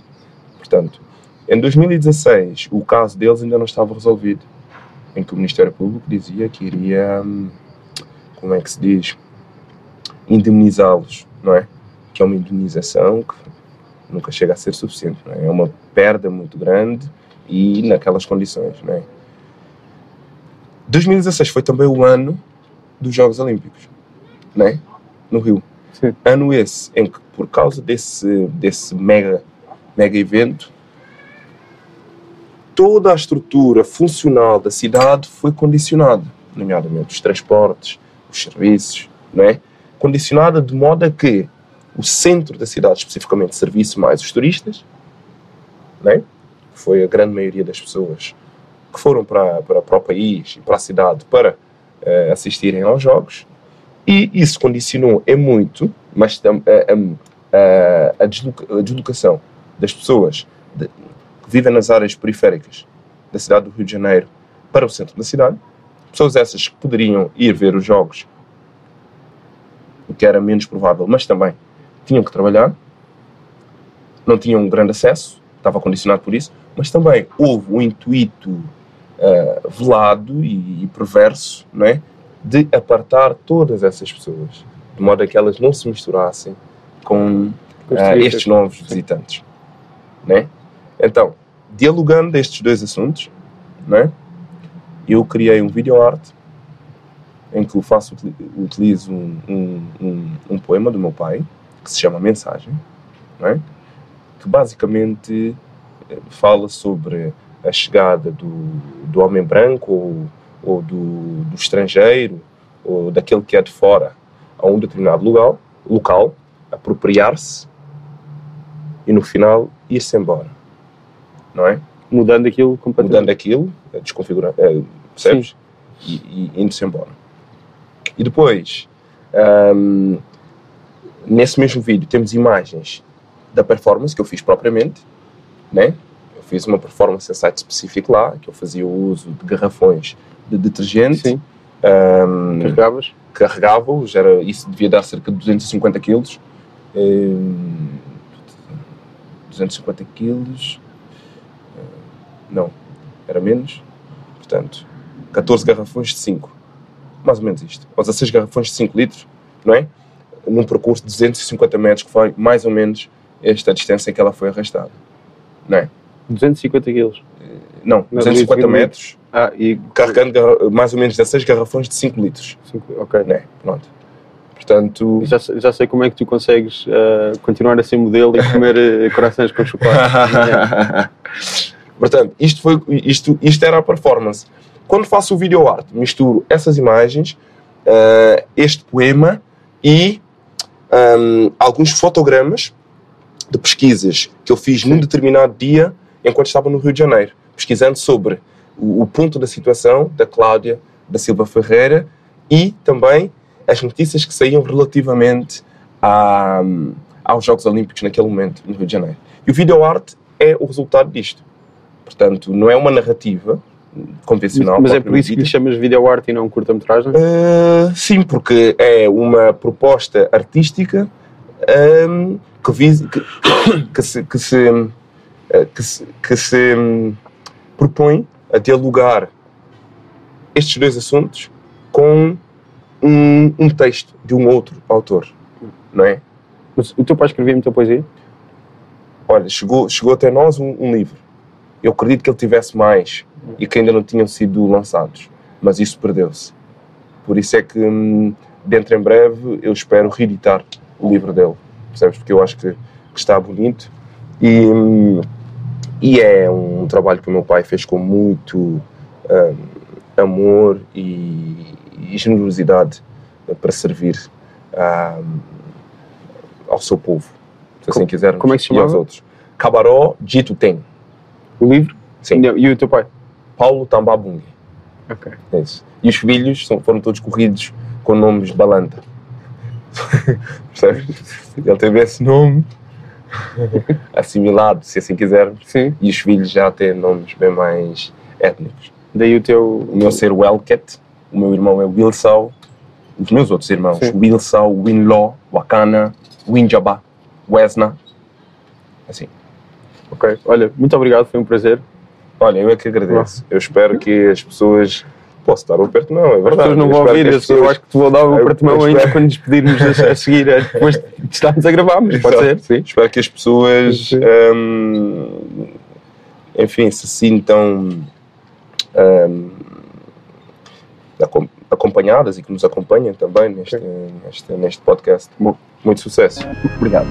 Portanto, em 2016, o caso deles ainda não estava resolvido, em que o Ministério Público dizia que iria, hum, como é que se diz, indemnizá-los, não é? Que é uma indemnização que nunca chega a ser suficiente, não é? É uma perda muito grande e naquelas condições, não é? 2016 foi também o ano dos Jogos Olímpicos, não é? No Rio. Sim. Ano esse em que, por causa desse, desse mega, mega evento, toda a estrutura funcional da cidade foi condicionada, nomeadamente os transportes, os serviços, não é? Condicionada de modo a que o centro da cidade, especificamente, servisse mais os turistas, não é? Foi a grande maioria das pessoas que foram para, para, para o país e para a cidade para eh, assistirem aos jogos e isso condicionou é muito, mas tam- eh, em, eh, a, desloca- a deslocação das pessoas de- que vivem nas áreas periféricas da cidade do Rio de Janeiro para o centro da cidade, pessoas essas que poderiam ir ver os jogos, que era menos provável, mas também tinham que trabalhar, não tinham um grande acesso, estava condicionado por isso, mas também houve um intuito eh, velado e, e perverso, não é? de apartar todas essas pessoas, de modo a que elas não se misturassem com turistas. estes novos visitantes. Né? Então, dialogando estes dois assuntos, né? eu criei um vídeo arte em que eu faço, utilizo um, um, um, um poema do meu pai, que se chama Mensagem, não é? que basicamente eh, fala sobre a chegada do, do homem branco ou, ou do, do estrangeiro ou daquele que é de fora a um determinado lugar, local, apropriar-se e no final ir-se embora. Não é? Mudando aquilo completamente. Mudando aquilo, desconfigurando, é, percebes? E, e indo-se embora. E depois, hum, nesse mesmo vídeo, temos imagens da performance que eu fiz propriamente, né? Eu fiz uma performance em site específico lá, que eu fazia o uso de garrafões de detergente. Sim. Um, Carregavas? carregava-os, era, isso devia dar cerca de 250 quilos. Hum, 250 quilos. hum, Não, era menos. Portanto, 14 garrafões de 5. Mais ou menos isto. Ou 16 garrafões de 5 litros, não é? Num percurso de 250 metros, que foi mais ou menos esta distância em que ela foi arrastada. Não é? 250 quilos. Não, Não, 250 250 metros, Ah, e. carregando mais ou menos 16 garrafões de 5 litros. cinco- Ok. Não é? Pronto. Portanto, Já, sei- já sei como é que tu consegues ah, continuar a ser modelo e comer eh, corações com chocolate. Portanto, isto, foi, isto, isto era a performance. Quando faço o video art, misturo essas imagens, eh, este poema e ahm, alguns fotogramas de pesquisas que eu fiz num determinado dia enquanto estava no Rio de Janeiro, pesquisando sobre o, o ponto da situação da Cláudia da Silva Ferreira e também as notícias que saíam relativamente a, aos Jogos Olímpicos naquele momento no Rio de Janeiro. E o video art é o resultado disto. Portanto, não é uma narrativa convencional. Mas é por isso que lhe chamas video art e não curta-metragem? Uh, sim, porque é uma proposta artística um, que, visa, que, que se, que, se, uh, que se, que se, um, propõe a dialogar estes dois assuntos com um, um texto de um outro autor, não é? Mas o teu pai escrevia muita poesia? Olha, chegou, chegou até nós um, um livro. Eu acredito que ele tivesse mais e que ainda não tinham sido lançados, mas isso perdeu-se. Por isso é que, hum, dentro em breve, eu espero reeditar o livro dele, percebes? Porque eu acho que, que está bonito e, hum, e é um trabalho que o meu pai fez com muito hum, amor e, e generosidade para servir ah, ao seu povo, se assim quisermos, como é que se e aos outros. Cabaró Dito Tem, O livro? sim. E o teu pai? Paulo Tambabung. Ok. É. E os filhos são, foram todos corridos com nomes de balanta. Percebes? Ele teve esse nome assimilado, se assim quisermos, Sim. e os filhos já têm nomes bem mais étnicos. Daí o teu. O meu ser Welket, o meu irmão é Wilsau, os meus outros irmãos, Sim. Wilsau, Winlaw, Wakana, Winjaba, Wesna. Assim. Ok. Olha, muito obrigado, foi um prazer. Olha, eu é que agradeço. Eu espero que as pessoas. Posso dar o aperto? Não, é As verdade. pessoas não vão ouvir, as pessoas- eu acho que te vou dar o aperto mão ainda espero- quando nos despedirmos a, seguir, eh, depois de estarmos a gravar, mas pode ser, sim. Espero que as pessoas, hum, enfim, se sintam hum, acom- acompanhadas e que nos acompanhem também neste, neste, neste podcast. Bom. Muito sucesso. Obrigado.